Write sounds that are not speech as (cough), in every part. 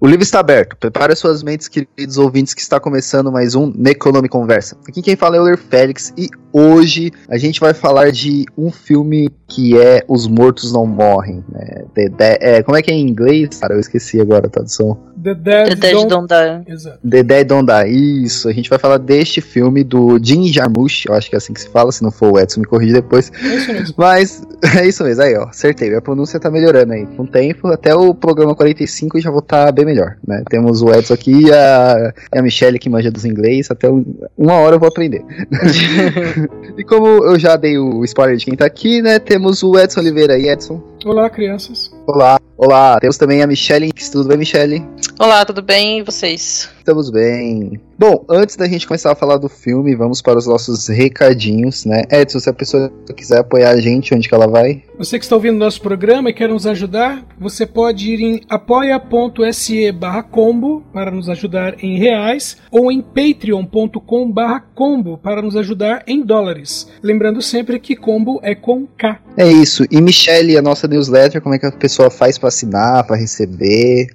O livro está aberto. Prepare suas mentes, queridos ouvintes, que está começando mais um Necronome Conversa. Aqui quem fala é o Ler Félix e hoje a gente vai falar de um filme que é Os Mortos Não Morrem. Né? The, the, é, como é que é em inglês? Cara, eu esqueci agora a tradução. The Dead, The Dead Don't... Don't Die. Exato. The Dead Don't Die. Isso, a gente vai falar deste filme do Jim Jarmusch, eu acho que é assim que se fala, se não for o Edson me corrige depois. É isso mesmo. (laughs) Mas (laughs) é isso mesmo, aí ó, acertei. A pronúncia tá melhorando aí. Com o tempo, até o programa 45 já vou estar tá bem melhor, né? Temos o Edson aqui e a, e a Michelle que manja dos inglês. Até um- uma hora eu vou aprender. (laughs) e como eu já dei o spoiler de quem tá aqui, né? Temos o Edson Oliveira aí, Edson. Olá, crianças. Olá, olá. Temos também a Michelle. Tudo bem, Michelle? Olá, tudo bem? E vocês? Estamos bem. Bom, antes da gente começar a falar do filme, vamos para os nossos recadinhos, né? Edson, se a pessoa quiser apoiar a gente, onde que ela vai? Você que está ouvindo nosso programa e quer nos ajudar, você pode ir em apoia.se barra combo para nos ajudar em reais ou em patreon.com barra combo para nos ajudar em dólares. Lembrando sempre que combo é com K. É isso. E Michelle, a nossa newsletter, como é que a pessoa faz para assinar, para receber?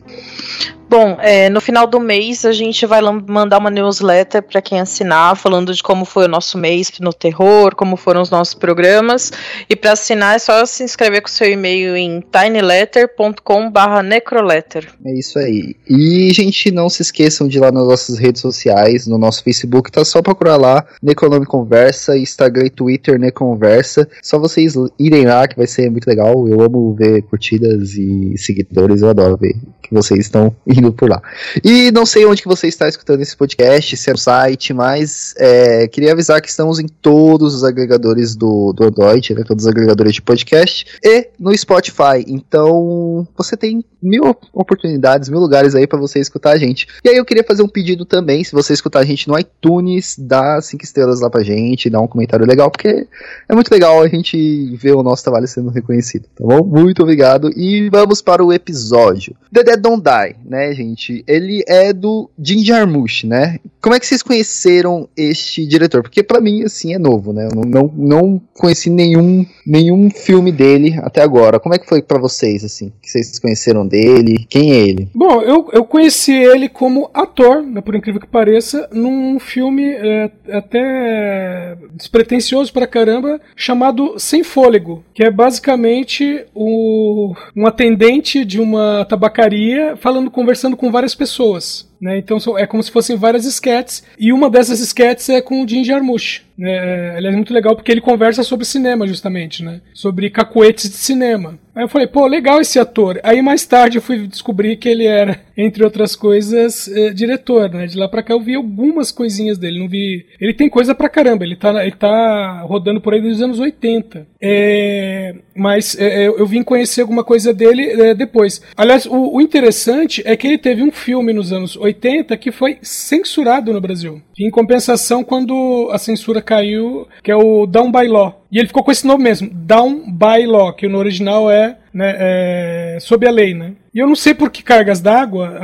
Bom, é, no final do mês a gente vai mandar uma newsletter para quem assinar, falando de como foi o nosso mês no terror, como foram os nossos programas. E para assinar é só se inscrever com seu e-mail em tinyletter.com/necroletter. É isso aí. E, gente, não se esqueçam de ir lá nas nossas redes sociais, no nosso Facebook, tá só procurar lá, Necronome Conversa, Instagram e Twitter, Neconversa. Só vocês irem lá, que vai ser muito legal. Eu amo ver curtidas e seguidores, eu adoro ver que vocês estão (laughs) indo por lá. E não sei onde que você está escutando esse podcast, se é no site, mas é, queria avisar que estamos em todos os agregadores do, do Android, né, todos os agregadores de podcast, e no Spotify. Então, você tem mil oportunidades, mil lugares aí para você escutar a gente. E aí eu queria fazer um pedido também, se você escutar a gente no iTunes, dá cinco estrelas lá pra gente, dá um comentário legal, porque é muito legal a gente ver o nosso trabalho sendo reconhecido, tá bom? Muito obrigado e vamos para o episódio. The Dead Don't Die, né, gente? Ele é do Jim Jarmusch, né? Como é que vocês conheceram este diretor? Porque pra mim, assim, é novo, né? Eu não, não, conheci nenhum, nenhum filme dele até agora. Como é que foi pra vocês, assim? Que vocês conheceram dele? Quem é ele? Bom, eu, eu conheci ele como ator, né, por incrível que pareça, num filme é, até despretensioso pra caramba, chamado Sem Fôlego, que é basicamente o, um atendente de uma tabacaria falando, conversando com várias pessoas. Né? Então é como se fossem várias sketches, e uma dessas sketches é com o Jim Jarmusch. Né? Ele é muito legal porque ele conversa sobre cinema, justamente, né? sobre cacuetes de cinema. Aí eu falei, pô, legal esse ator. Aí mais tarde eu fui descobrir que ele era, (laughs) entre outras coisas, eh, diretor, né? De lá pra cá eu vi algumas coisinhas dele, não vi... Ele tem coisa pra caramba, ele tá, ele tá rodando por aí desde os anos 80. É, Mas é, eu eu vim conhecer alguma coisa dele é, depois. Aliás, o, o interessante é que ele teve um filme nos anos 80 que foi censurado no Brasil. Em compensação, quando a censura caiu, que é o Down by Law. E ele ficou com esse nome mesmo, Down by Law, que no original é, né, é sob a lei, né? E eu não sei por que cargas d'água,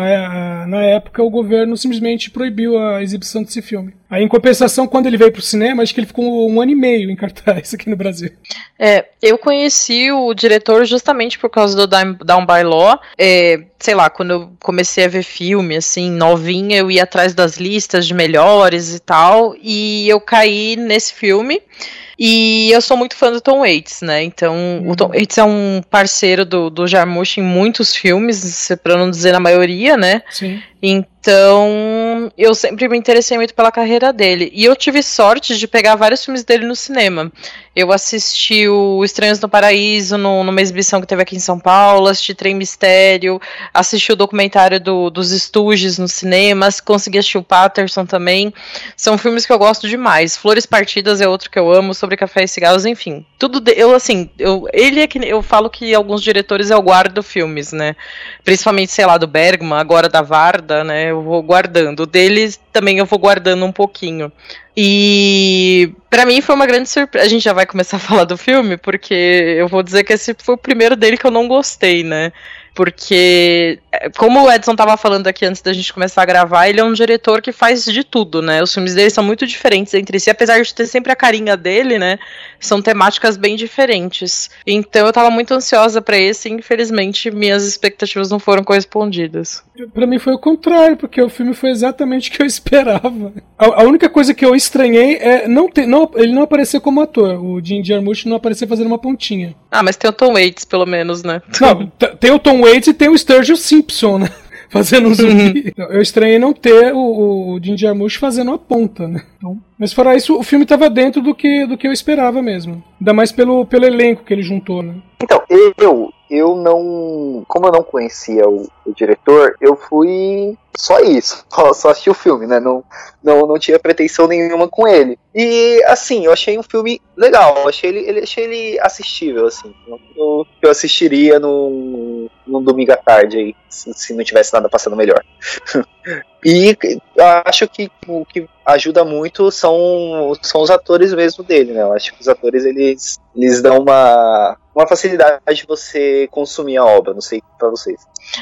na época o governo simplesmente proibiu a exibição desse filme. Aí, em compensação, quando ele veio pro cinema, acho que ele ficou um ano e meio em cartaz (laughs) aqui no Brasil. É, eu conheci o diretor justamente por causa do Down by Law. É, sei lá, quando eu comecei a ver filme, assim, novinha, eu ia atrás das listas de melhores e tal, e eu caí nesse filme. E eu sou muito fã do Tom Waits, né? Então, o Tom Waits é um parceiro do, do Jarmusch em muitos filmes, pra não dizer na maioria, né? Sim. Então, eu sempre me interessei muito pela carreira dele. E eu tive sorte de pegar vários filmes dele no cinema. Eu assisti o Estranhos no Paraíso no, numa exibição que teve aqui em São Paulo, assisti Trem Mistério, assisti o documentário do, dos Estúdios no cinema, consegui assistir o Patterson também. São filmes que eu gosto demais. Flores Partidas é outro que eu amo, sobre café e cigarros, enfim. Tudo de, eu assim, eu, ele é que eu falo que alguns diretores eu guardo filmes, né? Principalmente, sei lá, do Bergman, agora da Varda, né? Eu vou guardando. Deles também eu vou guardando um pouquinho. E para mim foi uma grande surpresa. A gente já vai começar a falar do filme, porque eu vou dizer que esse foi o primeiro dele que eu não gostei, né? Porque, como o Edson estava falando aqui antes da gente começar a gravar, ele é um diretor que faz de tudo, né? Os filmes dele são muito diferentes entre si, apesar de ter sempre a carinha dele, né? São temáticas bem diferentes. Então eu estava muito ansiosa para esse e infelizmente minhas expectativas não foram correspondidas. Para mim foi o contrário, porque o filme foi exatamente o que eu (laughs) esperava. A, a única coisa que eu estranhei é não ter, não, ele não aparecer como ator. O Jim Jarmusch não aparecer fazendo uma pontinha. Ah, mas tem o Tom Waits, pelo menos, né? (laughs) Não, tem o Tom Waits e tem o Sturgeon Simpson, né? (laughs) Fazendo um zumbi. Então, eu estranhei não ter o, o Jim Jarmusch fazendo a ponta, né? Então, mas fora isso, o filme estava dentro do que, do que eu esperava mesmo. Ainda mais pelo, pelo elenco que ele juntou, né? Então, eu, eu não. Como eu não conhecia o, o diretor, eu fui só isso. (laughs) Só, assisti o filme, né? Não, não, não tinha pretensão nenhuma com ele. E assim, eu achei um filme legal. Achei ele, ele, achei ele assistível, assim. Eu, eu assistiria num, num domingo à tarde aí, se, se não tivesse nada passando melhor. (laughs) e acho que o que ajuda muito são, são os atores mesmo dele, né? Eu acho que os atores eles, eles dão uma, uma facilidade de você consumir a obra, não sei para vocês.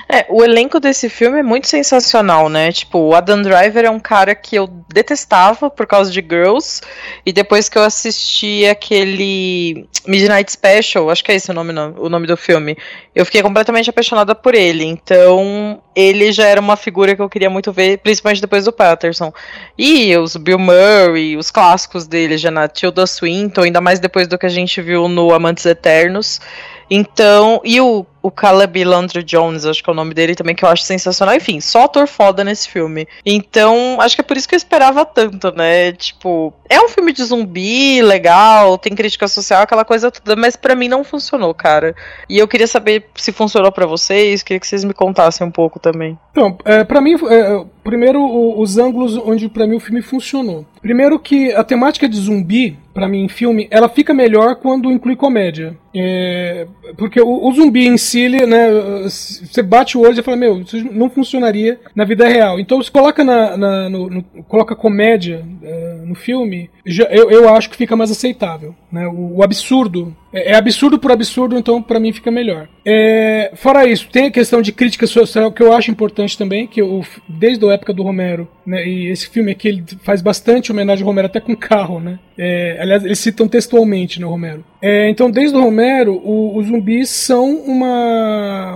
É, o elenco desse filme é muito sensacional, né? Tipo, o Adam Driver é um cara que eu detestava por causa de Girls, e depois que eu assisti aquele Midnight Special, acho que é esse o nome, o nome do filme, eu fiquei completamente apaixonada por ele. Então, ele já era uma figura que eu queria muito ver, principalmente depois do Patterson. E os Bill Murray, os clássicos dele, já na Tilda Swinton, ainda mais depois do que a gente viu no Amantes Eternos. Então, e o, o Caleb Landry Jones, acho que é o nome dele também, que eu acho sensacional. Enfim, só ator foda nesse filme. Então, acho que é por isso que eu esperava tanto, né? Tipo, é um filme de zumbi, legal, tem crítica social, aquela coisa toda, mas para mim não funcionou, cara. E eu queria saber se funcionou para vocês, queria que vocês me contassem um pouco também. Então, é, para mim, é, primeiro os ângulos onde para mim o filme funcionou. Primeiro que a temática de zumbi, para mim em filme, ela fica melhor quando inclui comédia. É, porque o, o, zumbi em si, ele, né, você bate o olho e fala, meu, isso não funcionaria na vida real. Então você coloca na, na no, no, coloca comédia é, no filme, já, eu, eu acho que fica mais aceitável. Né? O, o absurdo é, é, absurdo por absurdo, então para mim fica melhor. É, fora isso, tem a questão de crítica social que eu acho importante também, que eu, desde a época do Romero, né, e esse filme aqui ele faz bastante homenagem ao Romero, até com carro, né? É, aliás, eles citam textualmente no Romero. É, então, desde o Romero, os zumbis são uma,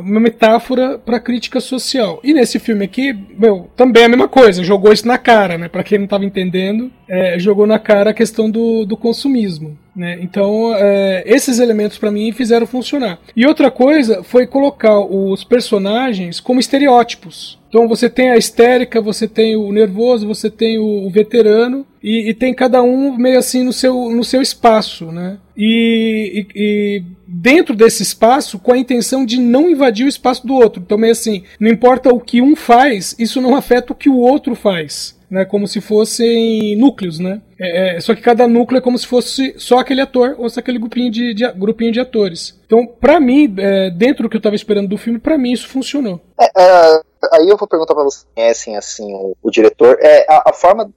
uma metáfora para crítica social. E nesse filme aqui, meu, também é a mesma coisa, jogou isso na cara, né? Para quem não estava entendendo, é, jogou na cara a questão do, do consumismo. Né? Então, é, esses elementos para mim fizeram funcionar. E outra coisa foi colocar os personagens como estereótipos. Então você tem a histérica, você tem o nervoso, você tem o, veterano e, e, tem cada um meio assim no seu, no seu espaço, né? E, e, e, dentro desse espaço com a intenção de não invadir o espaço do outro. Então meio assim, não importa o que um faz, isso não afeta o que o outro faz né, como se fossem núcleos, né? É, é, só que cada núcleo é como se fosse só aquele ator ou só aquele grupinho de, de grupinho de atores. Então, para mim, é, dentro do que eu estava esperando do filme, para mim isso funcionou. É, é, aí eu vou perguntar para vocês conhecem assim o, o, diretor. É a, a, forma,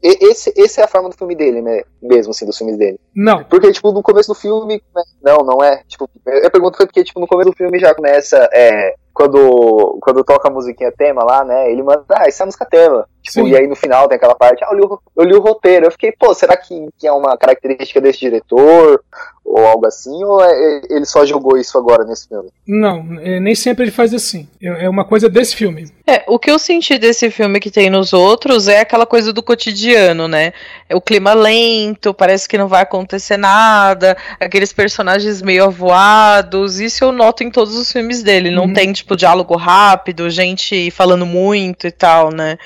esse, esse é a forma do filme dele, né? Mesmo assim, dos filmes dele. Não. Porque tipo no começo do filme, não, não é. Tipo, eu pergunto porque tipo no começo do filme já começa quando quando toca a musiquinha tema lá, né? Ele manda, ah, essa é a música tema. Tipo, Sim. e aí no final tem aquela parte, ah, eu li, o, eu li o roteiro. Eu fiquei, pô, será que, que é uma característica desse diretor? Ou algo assim? Ou é- é- ele só jogou isso agora nesse filme? Não, é, nem sempre ele faz assim. É é uma coisa desse filme. É, o que eu senti desse filme que tem nos outros é aquela coisa do cotidiano, né? É o clima lento, parece que não vai acontecer nada, aqueles personagens meio avoados, isso eu noto em todos os filmes dele. Não Uhum. tem, tipo, diálogo rápido, gente falando muito e tal, né?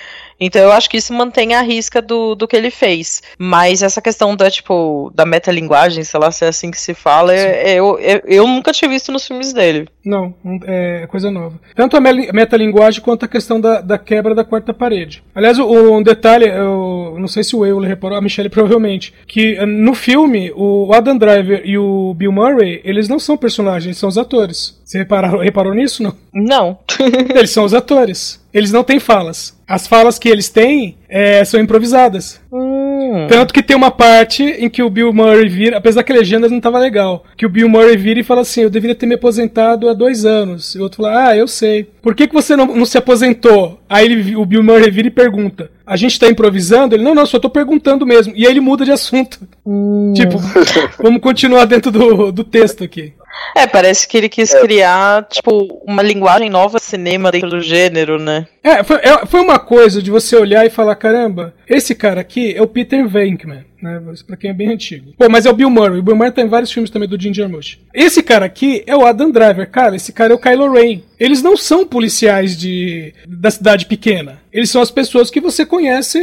Então eu acho que isso mantém a risca do, do que ele fez. Mas essa questão da, tipo, da metalinguagem, sei lá se é assim que se fala, é- é- eu, eu, eu nunca tinha visto nos filmes dele. Não, é coisa nova. Tanto a metalinguagem quanto a questão da, da quebra da quarta parede. Aliás, um detalhe, eu não sei se o Euler reparou, a Michelle (laughs) provavelmente, que eh, no filme, o Adam Driver e o Bill Murray, eles não são personagens, são os atores. Você reparou, reparou nisso? Não. Não. (laughs) Eles são os atores. Eles não têm falas. As falas que eles têm eh, são improvisadas. Hum. Tanto que tem uma parte em que o Bill Murray vira, apesar que a legenda não tava legal, que o Bill Murray vira e fala assim: Eu deveria ter me aposentado há dois anos. E o outro fala: Ah, eu sei. Por que, que você não, não se aposentou? Aí ele, o Bill Murray vira e pergunta: A gente tá improvisando? Ele: Não, não, só tô perguntando mesmo. E aí ele muda de assunto. Tipo, (laughs) vamos continuar dentro do, do texto aqui. É, parece que ele quis criar, tipo, uma linguagem nova de cinema dentro do gênero, né? É foi, é, foi uma coisa de você olhar e falar: caramba, esse cara aqui é o Peter Venkman, né? Isso Pra quem é bem antigo. Pô, mas é o Bill Murray. O Bill Murray tá em vários filmes também do Jim Jarmusch. Esse cara aqui é o Adam Driver. Cara, esse cara é o Kylo Ren. Eles não são policiais de, da cidade pequena. Eles são as pessoas que você conhece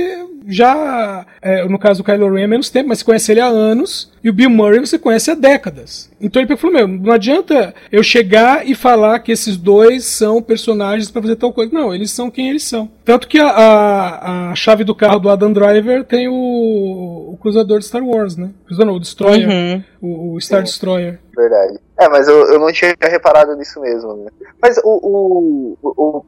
já. é, no caso do Kylo Ren há menos tempo, mas você conhece ele há anos. E o Bill Murray você conhece há décadas. Então ele falou: Meu, não adianta eu chegar e falar que esses dois são personagens pra fazer tal coisa. Não, eles são quem eles são. Tanto que a, a, a chave do carro do Adam Driver tem o, o cruzador de Star Wars, né? Cruzador, não, o Destroyer. Uhum. O, o Star Destroyer. Verdade. É, mas eu, eu não tinha reparado nisso mesmo, né? Mas o, o, o,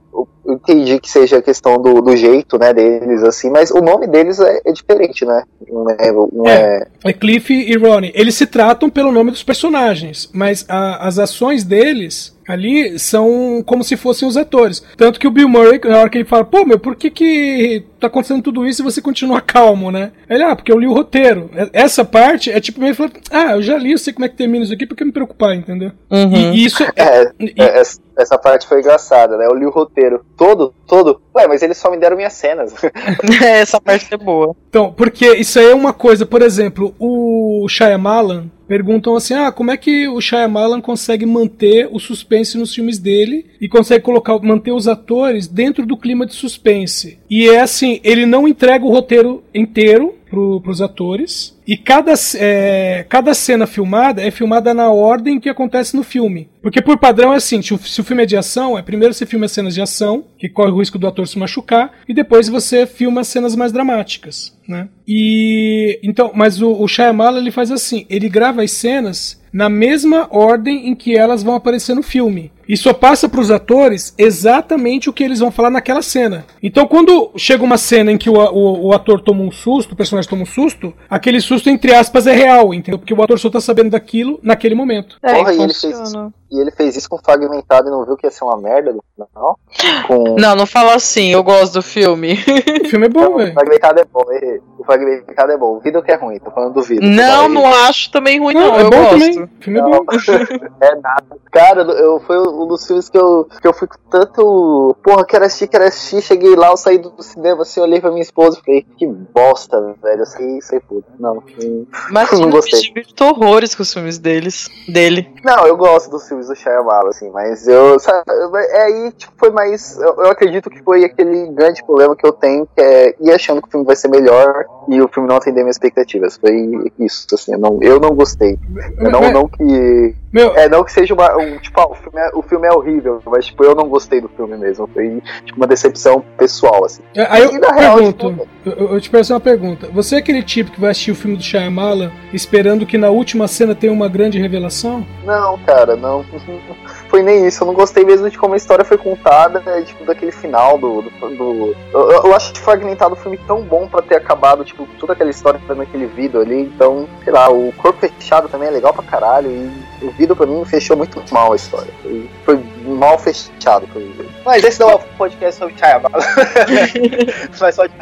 entendi que seja a questão do, do jeito, né, deles, assim, mas o nome deles é, é diferente, né? Não é, não é... É Cliff e Ronnie. Eles se tratam pelo nome dos personagens, mas a- as ações deles ali são como se fossem os atores. Tanto que o Bill Murray, na hora que ele fala, pô, meu, por que que tá acontecendo tudo isso e você continua (laughs) calmo, né? Ele, ah, porque eu li o roteiro. E- Essa parte é tipo meio falar, ah, eu já li, eu sei como é que termina isso aqui, por que me preocupar, entendeu? Uhum. E, e isso É, e- é, essa- essa parte foi engraçada, né? Eu li o roteiro todo, todo. Ué, mas eles só me deram minhas cenas. (laughs) Essa parte é boa. Então, porque isso aí é uma coisa, por exemplo, o Shyamalan perguntam assim: "Ah, como é que o Shyamalan consegue manter o suspense nos filmes dele e consegue colocar manter os atores dentro do clima de suspense?" E é assim, ele não entrega o roteiro inteiro pro, pros atores. E cada, é, cada cena filmada é filmada na ordem que acontece no filme. Porque por padrão é assim, se o, se o filme é de ação, é primeiro você filma as cenas de ação, que corre o risco do ator se machucar, e depois você filma as cenas mais dramáticas, né? E então, mas o, o Shyamalan ele faz assim, ele grava as cenas na mesma ordem em que elas vão aparecer no filme. E só passa para os atores exatamente o que eles vão falar naquela cena. Então, quando chega uma cena em que o, o, o ator toma um susto, o personagem toma um susto, aquele susto, entre aspas, é real, entendeu? Porque o ator só tá sabendo daquilo naquele momento. É, Porra, e ele fez. E ele fez isso com fragmentado e não viu que ia ser uma merda no final? Com... (laughs) Não, não fala assim, eu gosto do filme. O filme é bom, o velho. fragmentado é bom, errei. O fragmentado é bom. O Vido que é ruim, tô falando do Vido. Não, não acho também ruim, não. Não, é eu bom gosto. também. O filme é bom. (laughs) É nada. Cara, eu, foi um dos filmes que eu, que eu fui com tanto. Porra, quero assistir, quero assistir. Cheguei lá, eu saí do cinema assim, olhei pra minha esposa e falei, que bosta, velho. Eu sei, sei puto. Não, (laughs) Mas Não eu gostei. divirto horrores com os filmes deles, dele. não, eu gosto dos filmes do Shyamalan, assim, mas eu. Sabe, é aí, tipo, foi mais. Eu, eu acredito que foi aquele grande problema que eu tenho, que é ir achando que o filme vai ser melhor e o filme não atender minhas expectativas. Foi isso, assim, eu não, eu não gostei. Eu não, não que. Meu, É, não que seja uma. Um, tipo, ah, o, filme é, o filme é horrível, mas tipo, eu não gostei do filme mesmo. Foi tipo, uma decepção pessoal, assim. aí eu E, na real, pergunto, tipo, eu, eu- eu te peço uma pergunta. Você é aquele tipo que vai assistir o filme do Shyamalan esperando que na última cena tenha uma grande revelação? Não, cara, não. (laughs) Foi nem isso. Eu não gostei mesmo de como a história foi contada, né, tipo, daquele final do. do, do- eu, eu acho fragmentado o filme tão bom pra ter acabado, tipo, toda aquela história naquele vidro ali. Então, sei lá, o corpo fechado também é legal pra caralho. E o vidro pra mim fechou muito mal a história. Foi, foi mal fechado pra mim. Mas esse não é um podcast sobre Shyamalan. (laughs) mas, pode,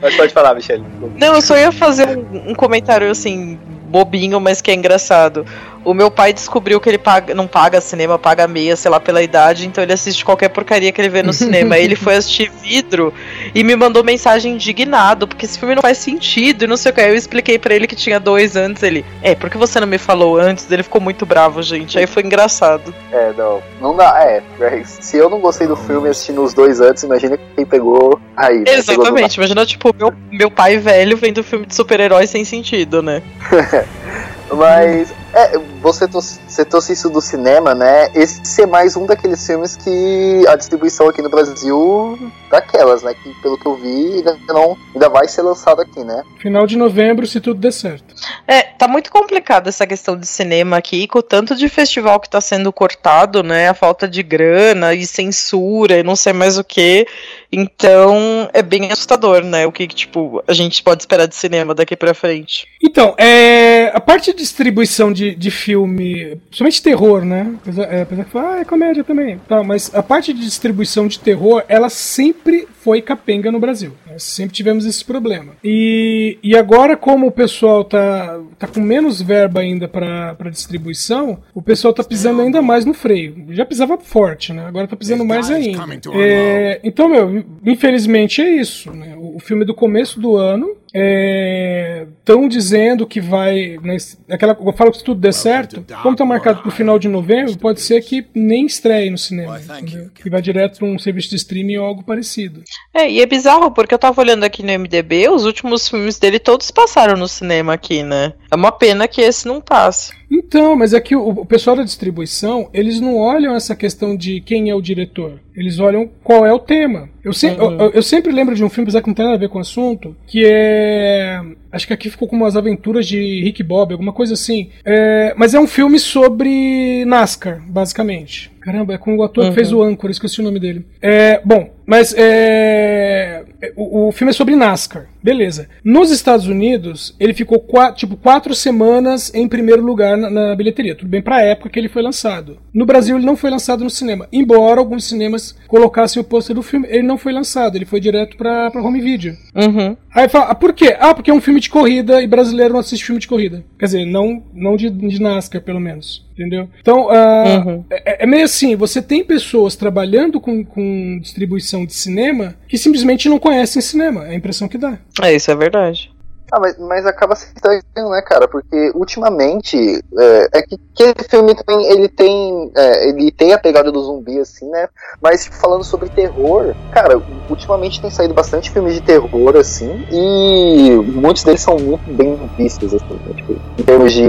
mas pode falar, Michelle. Não, eu só ia fazer um, um comentário assim, bobinho, mas que é engraçado. O meu pai descobriu que ele paga, não paga cinema, paga meia, sei lá, pela idade, então ele assiste qualquer porcaria que ele vê no cinema. ele foi assistir vidro e me mandou mensagem indignado, porque esse filme não faz sentido e não sei o que. Aí eu expliquei pra ele que tinha dois antes. Ele, é, por que você não me falou antes? Ele ficou muito bravo, gente. Aí foi engraçado. É, não. Não dá. É, é, se eu não gostei do filme assistindo os dois antes, imagina quem pegou aí. né? Pegou Exatamente, imagina, tipo, meu, meu pai velho vendo filme de super-herói sem sentido, né? (laughs) Mas, é, você, tos- você trouxe isso do cinema, né? Esse é mais um daqueles filmes que a distribuição aqui no Brasil, daquelas, né? Que pelo que eu vi, ainda, não, ainda vai ser lançado aqui, né? Final de novembro, se tudo der certo. É, tá muito complicado essa questão de cinema aqui, com o tanto de festival que tá sendo cortado, né? A falta de grana e censura e não sei mais o que. Então, é bem assustador, né? O que, tipo, a gente pode esperar de cinema daqui pra frente. Então, é, a parte de distribuição de, de filme, principalmente terror, né? Apesar, é, apesar que ah, é comédia também. Tá, mas a parte de distribuição de terror, ela sempre foi capenga no Brasil. Nós sempre tivemos esse problema. E, e agora, como o pessoal tá, tá com menos verba ainda para distribuição, o pessoal tá pisando ainda mais no freio. Já pisava forte, né? Agora tá pisando mais ainda. É, então, meu, infelizmente é isso. Né? O, o filme do começo do ano estão dizendo que vai. Né, aquela, eu falo que se tudo der certo, como está marcado para o final de novembro, pode ser que nem estreie no cinema. entendeu? Que vai direto para um serviço de streaming ou algo parecido. É, e é bizarro, porque eu tava olhando aqui no MDB, os últimos filmes dele todos passaram no cinema aqui, né? É uma pena que esse não passe. Então, mas é que o, o pessoal da distribuição, eles não olham essa questão de quem é o diretor. Eles olham qual é o tema. Eu, se, eu, eu- eu sempre lembro de um filme, apesar que não tem nada a ver com o assunto, que é. Acho que aqui ficou como as aventuras de Rick Bob, alguma coisa assim. É, mas é um filme sobre NASCAR, basicamente. Caramba, é com o ator que fez o âncora, esqueci o nome dele. É, bom, mas é, o, o filme é sobre NASCAR, beleza. Nos Estados Unidos, ele ficou tipo quatro semanas em primeiro lugar na, na bilheteria. Tudo bem pra época que ele foi lançado. No Brasil, ele não foi lançado no cinema. Embora alguns cinemas colocassem o pôster do filme, ele não foi lançado. Ele foi direto pra, pra home video. Uhum. Aí fala, ah, por quê? Ah, porque é um filme de corrida e brasileiro não assiste filme de corrida. Quer dizer, não, não de, de NASCAR, pelo menos. Entendeu? Então, ah, Uhum. é, é meio assim: você tem pessoas trabalhando com, com distribuição de cinema que simplesmente não conhecem cinema. É a impressão que dá. É, isso é verdade. Ah, mas, mas acaba sendo estranho, né, cara? Porque ultimamente é, é que, que esse filme também ele tem é, ele tem a pegada do zumbi assim, né? Mas tipo, falando sobre terror, cara, ultimamente tem saído bastante filmes de terror assim e muitos deles são muito bem vistos assim, né? tipo, em termos de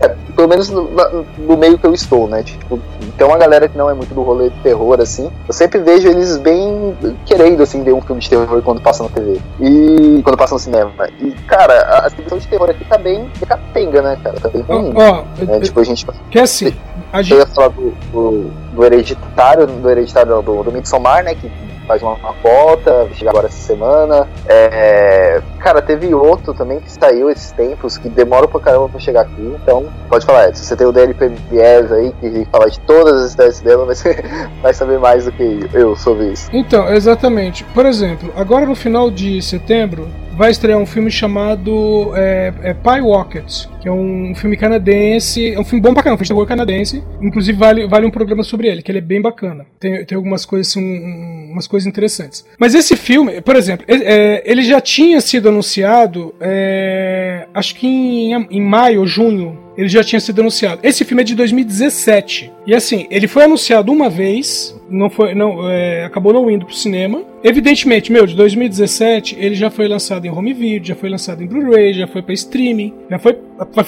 é, pelo menos no, no meio que eu estou, né? Tipo, tem uma galera que não é muito do rolê de terror assim. Eu sempre vejo eles bem querendo assim ver um filme de terror quando passa na TV e quando passa no cinema. E cara, a, distribuição de terror aqui tá bem capenga, né, cara? Tá bem Ó, ruim. ó, É, tipo, a gente que é assim: a eu gente, ia falar do, do, do hereditário, do hereditário do, do Midsommar, né? Que faz uma, uma cota, vai chegar agora essa semana. É, cara, teve outro também que saiu esses tempos, que demora pra caramba pra chegar aqui. Então, pode falar, Edson, você tem o DLP Viés aí, que fala de todas as ideias dela, mas você (laughs) vai saber mais do que eu sobre isso. Então, exatamente. Por exemplo, agora no final de setembro vai estrear um filme chamado é, é Pie Rocket, que é um filme canadense. É um filme bom pra caramba, um filme de canadense. Inclusive vale, vale um programa sobre ele, que ele é bem bacana. Tem, tem algumas coisas assim, um- umas coisas interessantes. Mas esse filme, por exemplo, ele, é, ele já tinha sido anunciado, é, acho que em, em maio ou junho ele já tinha sido anunciado. Esse filme é de 2017. E assim, ele foi anunciado uma vez, não foi, não, é, acabou não indo pro cinema. Evidentemente, meu, de 2017 ele já foi lançado em home video, já foi lançado em Blu-ray, já foi para streaming, já foi,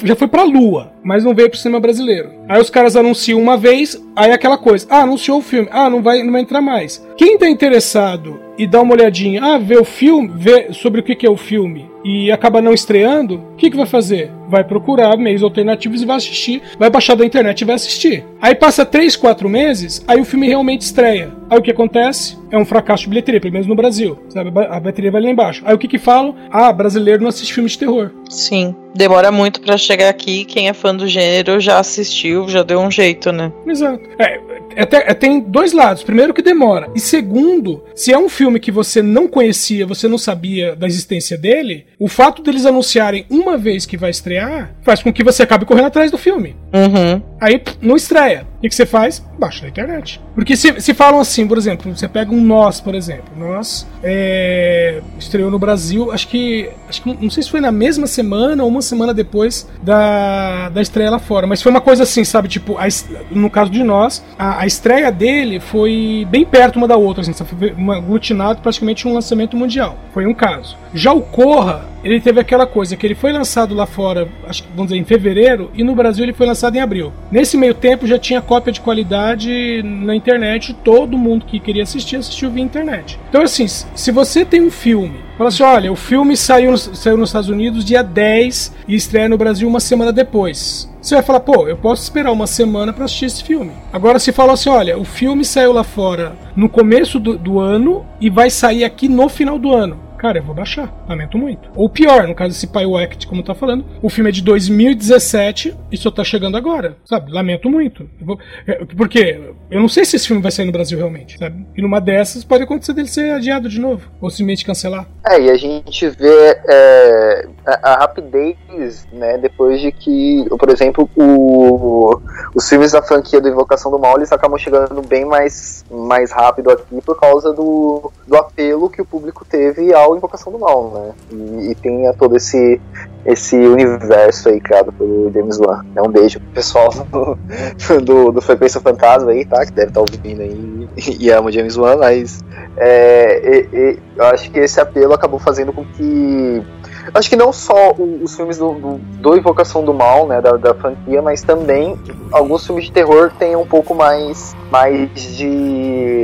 já foi pra lua, mas não veio pro cinema brasileiro. Aí os caras anunciam uma vez, aí é aquela coisa, ah, anunciou o filme, ah, não vai, não vai entrar mais. Quem tá interessado e dá uma olhadinha, ah, vê o filme, vê sobre o que, que é o filme e acaba não estreando, o que, que vai fazer? Vai procurar meios alternativos e vai assistir, vai baixar da internet e vai assistir. Aí passa 3, 4 meses, aí o filme realmente estreia. Aí o que acontece? É um fracasso de bilheteria, pelo menos no Brasil. Sabe? A bilheteria vai lá embaixo. Aí o que que falam? Ah, brasileiro não assiste filme de terror. Sim, demora muito para chegar aqui. Quem é fã do gênero já assistiu, já deu um jeito, né? Exato. É, até, é, tem dois lados. Primeiro, que demora. E segundo, se é um filme que você não conhecia, você não sabia da existência dele, o fato deles anunciarem uma vez que vai estrear faz com que você acabe correndo atrás do filme. Uhum. Aí não estreia. O que você faz? Baixa na internet. Porque se, se falam assim, por exemplo, você pega um Nós, por exemplo. Nós é, estreou no Brasil, acho que. Acho que não sei se foi na mesma semana ou uma semana depois da, da estreia lá fora. Mas foi uma coisa assim, sabe? Tipo, a, no caso de nós, a, a, estreia dele foi bem perto uma da outra, assim, foi aglutinado praticamente um lançamento mundial. Foi um caso. Já o Corra, ele teve aquela coisa que ele foi lançado lá fora, acho que vamos dizer, em fevereiro, e no Brasil ele foi lançado em abril. Nesse meio tempo já tinha cópia de qualidade na internet, todo mundo que queria assistir assistiu via internet. Então, assim, se você tem um filme, fala assim: olha, o filme saiu, saiu nos Estados Unidos dia 10 e estreia no Brasil uma semana depois. Você vai falar, pô, eu posso esperar uma semana para assistir esse filme. Agora, se fala assim: olha, o filme saiu lá fora no começo do, do ano e vai sair aqui no final do ano cara, eu vou baixar. Lamento muito. Ou pior, no caso desse Pyro Act, como tá falando, o filme é de 2017 e só tá chegando agora, sabe? Lamento muito. Eu vou, é, porque eu não sei se esse filme vai sair no Brasil realmente, sabe? E numa dessas pode acontecer dele ser adiado de novo, ou simplesmente cancelar. É, e a gente vê é, a, a, rapidez, né, depois de que, por exemplo, o, os filmes da franquia do Invocação do Mal, eles acabam chegando bem mais, mais rápido aqui por causa do, do apelo que o público teve ao Invocação do Mal, né? E, e tem todo esse, esse universo aí criado pelo James Wan. É um beijo pro pessoal (laughs) do, do, do Frequência Fantasma aí, tá? Que deve estar tá ouvindo aí e ama o James Wan, mas é, e, e, eu acho que esse apelo acabou fazendo com que acho que não só os filmes do, do, do Invocação do Mal, né, da, da, franquia, mas também alguns filmes de terror têm um pouco mais, mais de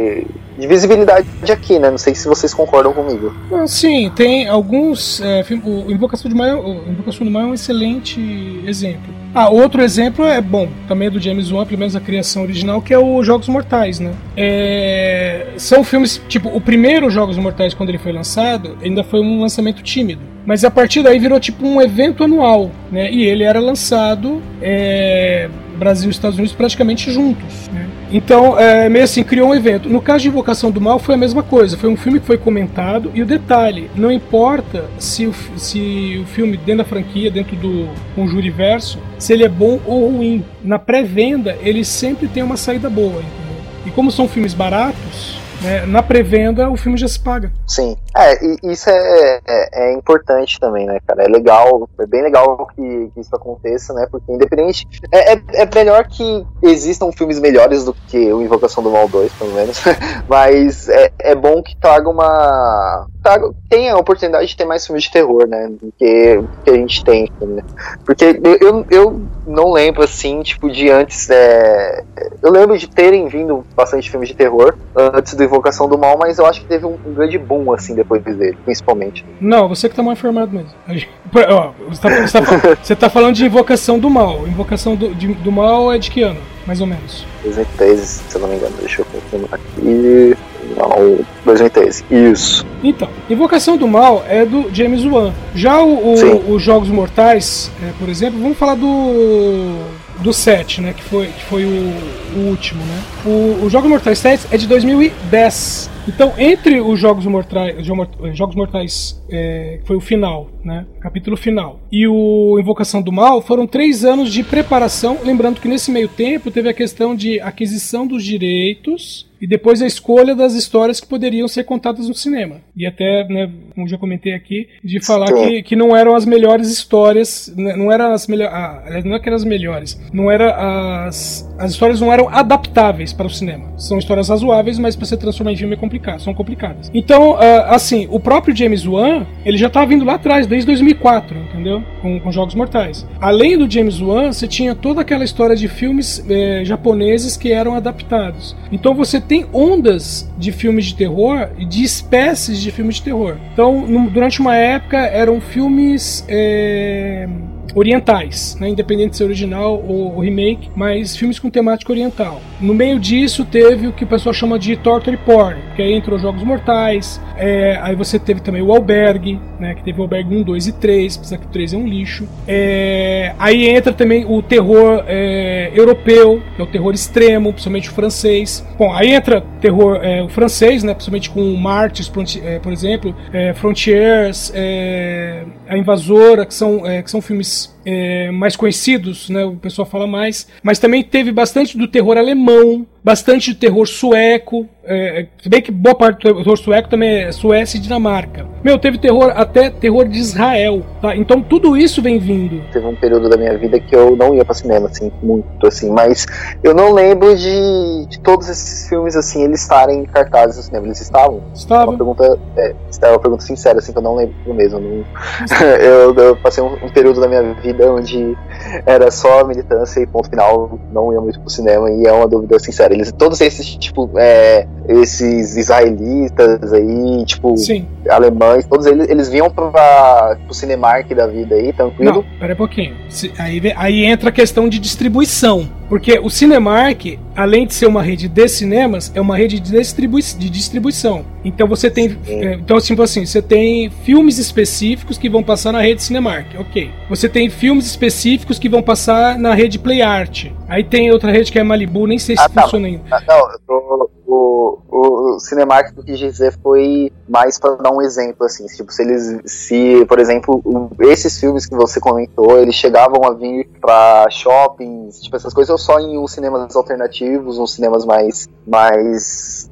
de visibilidade aqui, né? Não sei se vocês concordam comigo. Ah, sim, tem alguns. É, o Invocação do Mal, o Invocação do Mal é um excelente exemplo. Ah, outro exemplo é bom, também é do James Wan, pelo menos a criação original, que é o Jogos Mortais, né? É, são filmes, tipo, o primeiro Jogos Mortais, quando ele foi lançado, ainda foi um lançamento tímido. Mas a partir daí virou tipo um evento anual, né? E ele era lançado é, Brasil e Estados Unidos praticamente juntos. Né? Então, é, meio assim, criou um evento. No caso de Invocação do Mal foi a mesma coisa. Foi um filme que foi comentado. E o detalhe, não importa se o, se o filme dentro da franquia, dentro do Conjuriverso, se ele é bom ou ruim. Na pré-venda, ele sempre tem uma saída boa. Entendeu? E como são filmes baratos, né, na pré-venda o filme já se paga. Sim. É, e isso é, é, é, importante também, né, cara? É legal, é bem legal que, que isso aconteça, né? Porque independente. É, é, é, melhor que existam filmes melhores do que o Invocação do Mal 2, pelo menos. (laughs) Mas é, é bom que traga uma. Traga, tenha a oportunidade de ter mais filmes de terror, né? Do que, que a gente tem. Né? Porque eu, eu não lembro, assim, tipo, de antes. É... Eu lembro de terem vindo bastante filmes de terror antes do Invocação do Mal, mas eu acho que teve um, um grande boom, assim, depois dele, principalmente. Não, você que tá mal informado mesmo. Ó, você, tá, você, tá, (laughs) você tá falando de Invocação do Mal. Invocação do, de, do Mal é de que ano, mais ou menos? 2013, se eu não me engano. Deixa eu confirmar aqui. Não, 2013. Isso. Então, Invocação do Mal é do James Wan. Já o, o os Jogos Mortais, é, por exemplo, vamos falar do do 7, né? Que foi, que foi o, o último, né? O, o Jogos Mortais 7 é de 2010. Então, entre os Jogos Mortais, Jogos Mortais é, foi o final, né? Capítulo final. E o Invocação do Mal foram três anos de preparação. Lembrando que nesse meio tempo teve a questão de aquisição dos direitos e depois a escolha das histórias que poderiam ser contadas no cinema. E até, né, como já comentei aqui, de falar que, que não eram as melhores histórias, né, não eram as melhores, ah, não é que eram as melhores, não era as as histórias não eram eram adaptáveis para o cinema. São histórias razoáveis, mas para ser transformar em filme é complicado, são complicadas. Então, uh, assim, o próprio James Wan, ele já estava vindo lá atrás, desde 2004, entendeu? Com, com Jogos Mortais. Além do James Wan, você tinha toda aquela história de filmes eh, japoneses que eram adaptados. Então você tem ondas de filmes de terror e de espécies de filmes de terror. Então, no, durante uma época eram filmes. Eh, orientais, né? independente de ser original ou, remake, mas filmes com temática oriental. No meio disso teve o que o pessoal chama de torture porn, que aí entrou Jogos Mortais, é, aí você teve também o Albergue, né? que teve o Albergue 1, 2 e 3, apesar que o 3 é um lixo. É, aí entra também o terror é, europeu, que é o terror extremo, principalmente o francês. Bom, aí entra terror é, o francês, né? principalmente com Martyrs, é, por exemplo, é, Frontiers, A Invasora, que são, que são filmes é, mais conhecidos, né, o pessoal fala mais, mas também teve bastante do terror alemão, bastante de terror sueco, é, se bem que boa parte do terror sueco também é Suécia e Dinamarca. Meu, teve terror, até terror de Israel, tá? Então tudo isso vem vindo. Teve um período da minha vida que eu não ia para cinema, assim, muito, assim, mas eu não lembro de, de todos esses filmes, assim, eles estarem em cartazes no cinema. Eles estavam? Estavam. Uma pergunta, é, é uma pergunta sincera, assim, que eu não lembro mesmo. Não... (laughs) eu, eu, passei um, um, período da minha vida onde era só militância e ponto final, não ia muito pro cinema, e é uma dúvida sincera. Eles, todos esses, tipo, é, esses israelitas aí, tipo, Sim. alemães, todos eles, eles vinham pra, pro Cinemark da vida aí, tranquilo? Não, pera um pouquinho. Aí, aí entra a questão de distribuição. Porque o Cinemark, além de ser uma rede de cinemas, é uma rede de, distribui de distribuição. Então você tem. É, então, tipo assim, você tem filmes específicos que vão passar na rede Cinemark. Ok. Você tem filmes específicos que vão passar na rede Play Art. Aí tem outra rede que é Malibu, nem sei se ah, funciona ainda. Ah, não, eu tô, o, o eu quis dizer foi mais para dar um exemplo, assim, tipo, se eles, se, por exemplo, esses filmes que você comentou, eles chegavam a vir para shoppings, tipo, essas coisas, ou só em uns cinemas alternativos, uns cinemas mais, mais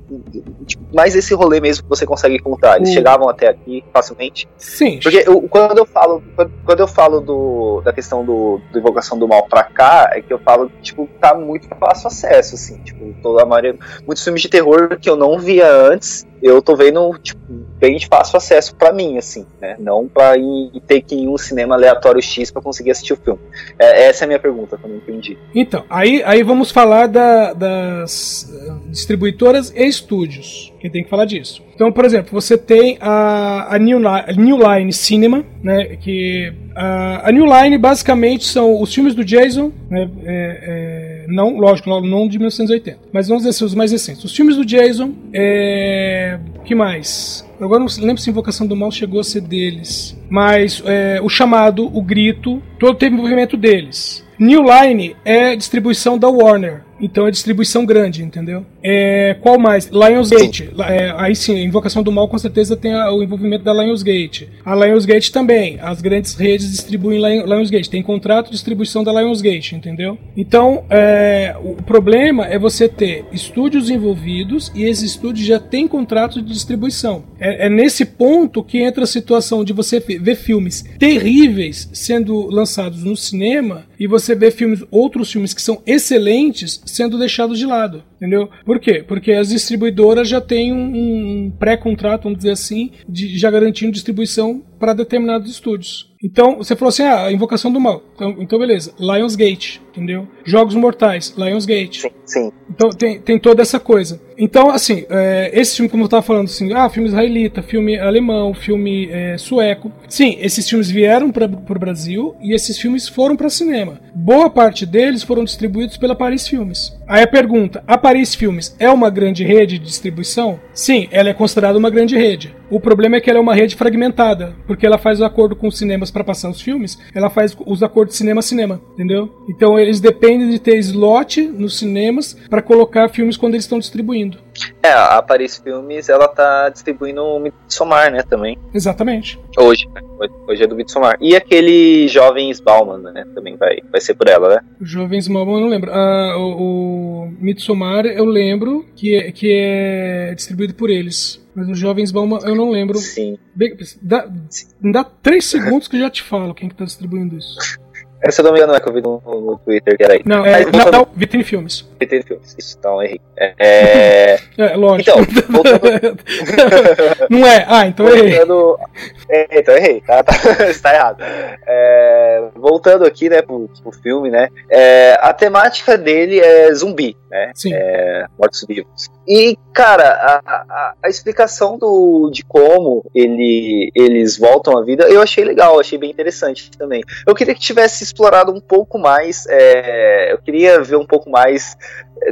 tipo, mais esse rolê mesmo que você consegue encontrar. Eles chegavam até aqui facilmente. Sim. Porque eu, quando eu falo, quando eu falo do, da questão do, do Invocação do Mal pra cá, é que eu falo que, tipo, tá muito fácil acesso, assim. Tipo, toda a maioria. Muitos filmes de terror que eu não via antes, eu tô vendo, tipo, bem de fácil acesso para mim, assim, né? Não ir, ter que ir em um cinema aleatório X para conseguir assistir o filme. É, essa é a minha pergunta, que eu entendi. Então, aí, aí vamos falar da, das distribuidoras e estúdios. Quem tem que falar disso. Então, por exemplo, você tem a, a New, a New Line Cinema, né, que a, a, New Line basicamente são os filmes do Jason, né, é, é, não, lógico, não de 1980, mas vamos dizer os mais recentes. Os filmes do Jason, é, que mais? Agora não lembro se Invocação do Mal chegou a ser deles, mas é, o chamado, o grito, todo teve envolvimento deles. New Line é distribuição da Warner. Então é distribuição grande, entendeu? É, qual mais? Lionsgate. É, aí sim, Invocação do Mal com certeza tem a, o envolvimento da Lionsgate. A Lionsgate também. As grandes redes distribuem Lionsgate. Tem contrato de distribuição da Lionsgate, entendeu? Então, é, o problema é você ter estúdios envolvidos e esses estúdios já têm contrato de distribuição. É, é nesse ponto que entra a situação de você ver filmes terríveis sendo lançados no cinema e você ver filmes, outros filmes que são excelentes sendo deixados de lado, entendeu? Por quê? Porque as distribuidoras já têm um, um pré-contrato, vamos dizer assim, de, já garantindo distribuição para determinados estúdios. Então, você falou assim, ah, Invocação do Mal. Então, então, beleza, Lionsgate, entendeu? Jogos Mortais, Lionsgate. Sim, sim. Então tem, tem toda essa coisa. Então, assim, é, esse filme, como eu estava falando, assim, ah, filme israelita, filme alemão, filme é, sueco. Sim, esses filmes vieram para o Brasil e esses filmes foram para cinema. Boa parte deles foram distribuídos pela Paris Filmes. Aí a pergunta, a Paris Filmes é uma grande rede de distribuição? Sim, ela é considerada uma grande rede. O problema é que ela é uma rede fragmentada, porque ela faz o acordo com os cinemas para passar os filmes, ela faz os acordos cinema-cinema, entendeu? Então eles dependem de ter slot nos cinemas para colocar filmes quando eles estão distribuindo. É, a Paris Filmes, ela tá distribuindo o Midsommar, né, também. Exatamente. Hoje, né? Hoje é do Midsommar. E aquele Jovens Bauman, né, também vai, vai ser por ela, né? O Jovens Bauman eu não lembro. Ah, o, o Midsommar eu lembro que é, que é distribuído por eles. Mas os Jovens Bauman eu não lembro. Sim. Dá, dá três segundos que eu já te falo quem que tá distribuindo isso. Se eu não me engano, é que eu vi no, no Twitter que era aí. Não, é, Mas não, voltando- Vitrine Filmes. Twitter filmes. Isso, então errei. É, é, (laughs) É, lógico. Então, voltando- (laughs) não é? Ah, então eu errei. voltando. É, então errei, tá? tá (laughs) está errado. É, voltando aqui, né, pro, pro filme, né? é, a temática dele é zumbi, né? Sim. é, mortos-vivos. E, cara, a, a, a explicação do, de como ele, eles voltam à vida, eu achei legal, achei bem interessante também. Eu queria que tivesse explorado um pouco mais, é, eu queria ver um pouco mais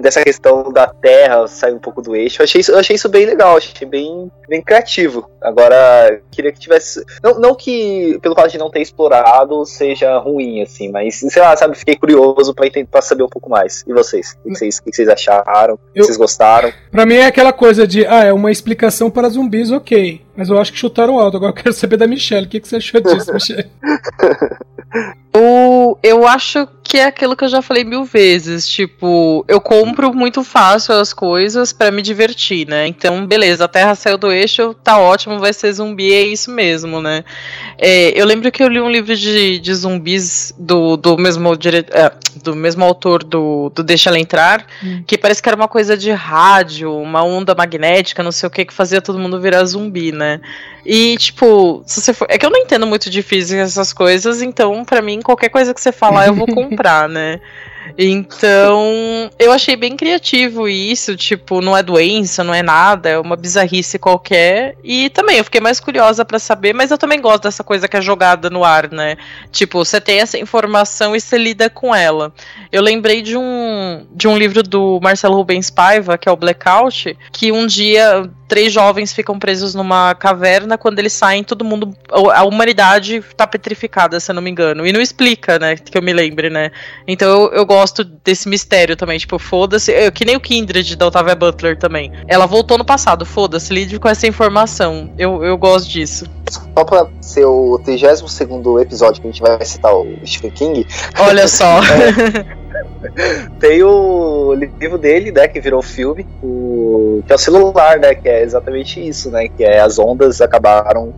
dessa questão da Terra, sair um pouco do eixo. Eu achei isso, eu achei isso bem legal, achei bem, bem criativo. Agora, eu queria que tivesse. Não, não que, pelo fato de não ter explorado, seja ruim, assim, mas, sei lá, sabe, fiquei curioso pra, saber um pouco mais. E vocês? O que vocês, que vocês acharam? Eu- vocês gostaram? Pra mim é aquela coisa de, ah, é uma explicação para zumbis, ok. Mas eu acho que chutaram alto. Agora eu quero saber da Michelle. O que, que você achou disso, (laughs) Michelle? O, eu acho que é aquilo que eu já falei mil vezes. Tipo, eu compro muito fácil as coisas pra me divertir, né? Então, beleza, a Terra saiu do eixo, tá ótimo, vai ser zumbi, é isso mesmo, né? É, eu lembro que eu li um livro de, de zumbis do, do, mesmo dire... é, do mesmo autor do, do Deixa Ela Entrar, que parece que era uma coisa de rádio, uma onda magnética, não sei o que, que fazia todo mundo virar zumbi, né? E, tipo, se você for. É que eu não entendo muito de física essas coisas, então, pra mim, qualquer coisa que você falar, eu vou (laughs) comprar, né? Então, eu achei bem criativo isso, tipo, não é doença, não é nada, é uma bizarrice qualquer. E também eu fiquei mais curiosa pra saber, mas eu também gosto dessa coisa que é jogada no ar, né? Tipo, você tem essa informação e você lida com ela. Eu lembrei de um de um livro do Marcelo Rubens Paiva, que é o Blackout, que um dia três jovens ficam presos numa caverna, quando eles saem, todo mundo. A humanidade tá petrificada, se eu não me engano. E não explica, né? Que eu me lembre, né? Então eu, eu gosto desse mistério também. Tipo, foda-se. eu- Que nem o Kindred da Octavia Butler também. Ela voltou no passado, foda-se, lide com essa informação. Eu, eu gosto disso. Só pra ser o 32 episódio que a gente vai citar o Stephen King, Olha só. (laughs) (laughs) tem o livro dele, né, que virou filme, o, que é o celular, né, que é exatamente isso, né, que é as ondas acabaram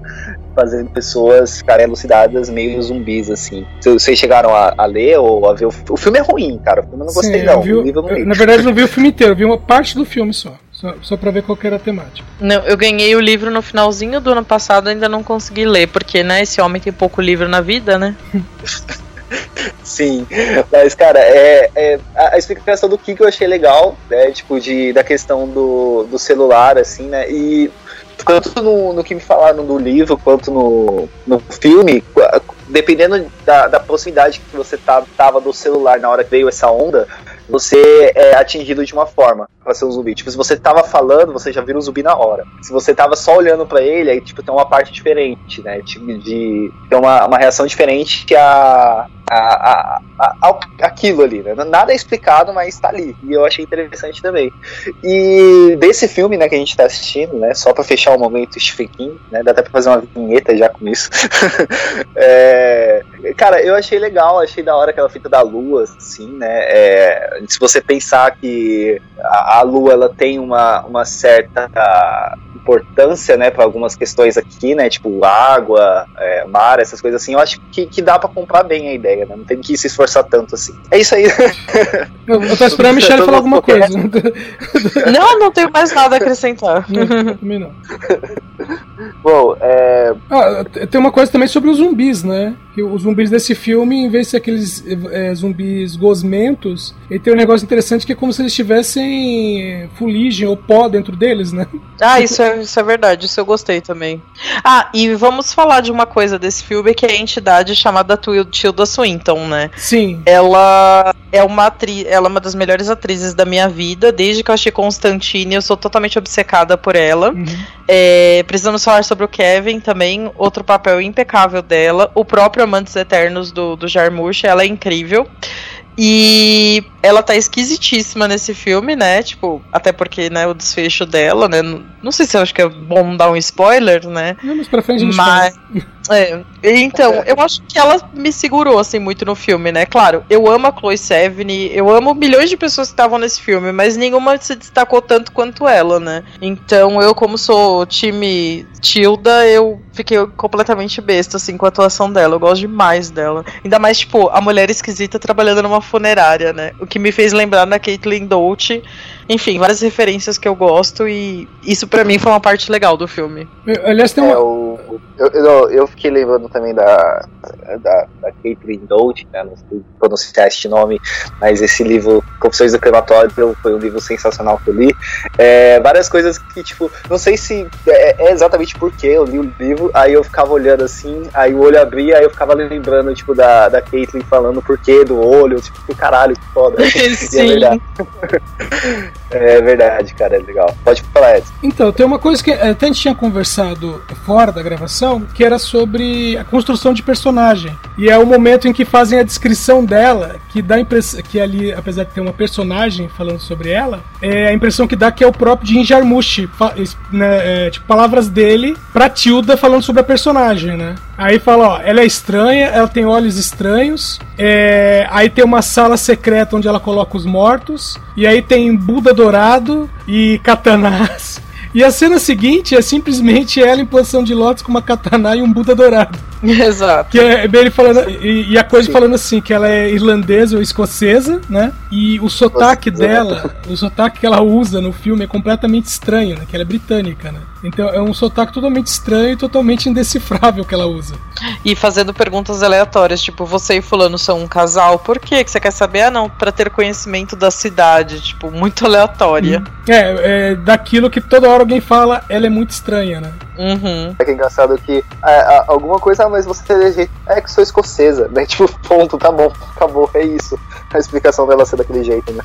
fazendo pessoas ficarem elucidadas meio zumbis, assim. Se Vocês chegaram a, a ler ou a ver o, o filme é ruim, cara, o filme eu não gostei Sim, não, eu vi o- livro eu não eu- li. na verdade, eu não vi o filme inteiro, eu vi uma parte do filme só. Só, só pra ver qual que era a temática. Não, eu ganhei o livro no finalzinho do ano passado, ainda não consegui ler, porque, né, esse homem tem pouco livro na vida, né? (laughs) Sim, mas cara, é, é- a, explicação do Kiko eu achei legal, né? Tipo, de, da questão do, do celular, assim, né? E tanto no, no que me falaram do livro quanto no, no filme, dependendo da, da proximidade que você tá, tava do celular na hora que veio essa onda, você é atingido de uma forma pra ser um zumbi. Tipo, se você tava falando, você já vira um zumbi na hora. Se você tava só olhando pra ele, aí tipo, tem uma parte diferente, né? Tipo, de. Tem uma, uma reação diferente que a. A, a, a- aquilo ali, né? Nada é explicado, mas tá ali. E eu achei interessante também. E desse filme, né, que a gente tá assistindo, né? Só pra fechar o momento Stephen King, né? Dá até pra fazer uma vinheta já com isso. (laughs) É, cara, eu achei legal, achei da hora aquela fita da lua, assim, né? É, se você pensar que a, a lua ela tem uma, uma certa importância, né, para algumas questões aqui, né? Tipo água, é, mar, essas coisas assim, eu acho que, que dá pra comprar bem a ideia, né? Não tem que se esforçar tanto assim. É isso aí. (laughs) Eu, eu tô esperando a Michelle falar alguma coisa. Não, (laughs) Não, não tenho mais nada a acrescentar. também não. (laughs) Bom, é, Ah, tem uma coisa também sobre os zumbis, né? Que os zumbis desse filme, em vez de ser aqueles é, zumbis gosmentos, ele tem um negócio interessante que é como se eles tivessem fuligem ou pó dentro deles, né? Ah, isso é, isso é verdade, isso eu gostei também. Ah, e vamos falar de uma coisa desse filme que é a entidade chamada Til- Tilda Swinton, né? Sim. Ela é uma atriz, ela é uma das melhores atrizes da minha vida, desde que eu achei Constantine, eu sou totalmente obcecada por ela. Uhum. É, precisamos falar sobre o Kevin também, outro papel impecável dela. O próprio Amantes Eternos do, do Jarmusch, ela é incrível. E ela tá esquisitíssima nesse filme, né? Tipo, até porque, né, o desfecho dela, né? Não, sei se eu acho que é bom dar um spoiler, né? Não, mas pra frente a gente Mas. É, então, eu acho que ela me segurou, assim, muito no filme, né? Claro, eu amo a Chloe Sevigny, eu amo milhões de pessoas que estavam nesse filme, mas nenhuma se destacou tanto quanto ela, né? Então, eu, como sou time Tilda, eu fiquei completamente besta, assim, com a atuação dela. Eu gosto demais dela. Ainda mais, tipo, a mulher esquisita trabalhando numa funerária, né? O que me fez lembrar da Caitlyn Dolce. Enfim, várias referências que eu gosto e isso pra mim foi uma parte legal do filme. Aliás, tem É, uma. o, eu, eu, eu fiquei lembrando também da, da, da Caitlin Dolce, né? Não sei pronunciar este nome, mas esse livro, Confissões do Crematório, foi um livro sensacional que eu li. É, várias coisas que, tipo, não sei se é, é exatamente porque eu li o livro, aí eu ficava olhando assim, aí o olho abria, aí eu ficava lembrando, tipo, da, da Caitlyn falando o porquê do olho, tipo, caralho, que foda. (laughs) É Sim. verdade. (laughs) É verdade, cara, é legal. Pode falar, Edson. Então, tem uma coisa que até a gente tinha conversado fora da gravação, que era sobre a construção de personagem. E é o momento em que fazem a descrição dela, que dá a impressão que ali, apesar de ter uma personagem falando sobre ela, é a impressão que dá que é o próprio Jim Jarmusch, né, é, tipo, palavras dele pra Tilda falando sobre a personagem, né? Aí fala, ó, ela é estranha, ela tem olhos estranhos, é, aí tem uma sala secreta onde ela coloca os mortos, e aí tem Buda dourado e katanás. E a cena seguinte é simplesmente ela em posição de lótus com uma katana e um Buda dourado. (laughs) Exato. Que é bem ele falando. E, e a coisa falando assim, que ela é irlandesa ou escocesa, né? E o sotaque dela, o sotaque que ela usa no filme é completamente estranho, né? Que ela é britânica, né? Então é um sotaque totalmente estranho e totalmente indecifrável que ela usa. E fazendo perguntas aleatórias, tipo, você e fulano são um casal, por quê que você quer saber? Ah, não, pra ter conhecimento da cidade, tipo, muito aleatória. É, é daquilo que toda hora alguém fala, ela é muito estranha, né? Uhum. É que é engraçado que é, alguma coisa, mas você é, jeito- é que sou escocesa, né? (laughs) Tipo, ponto, tá bom, acabou, é isso. A explicação dela ser daquele jeito, né?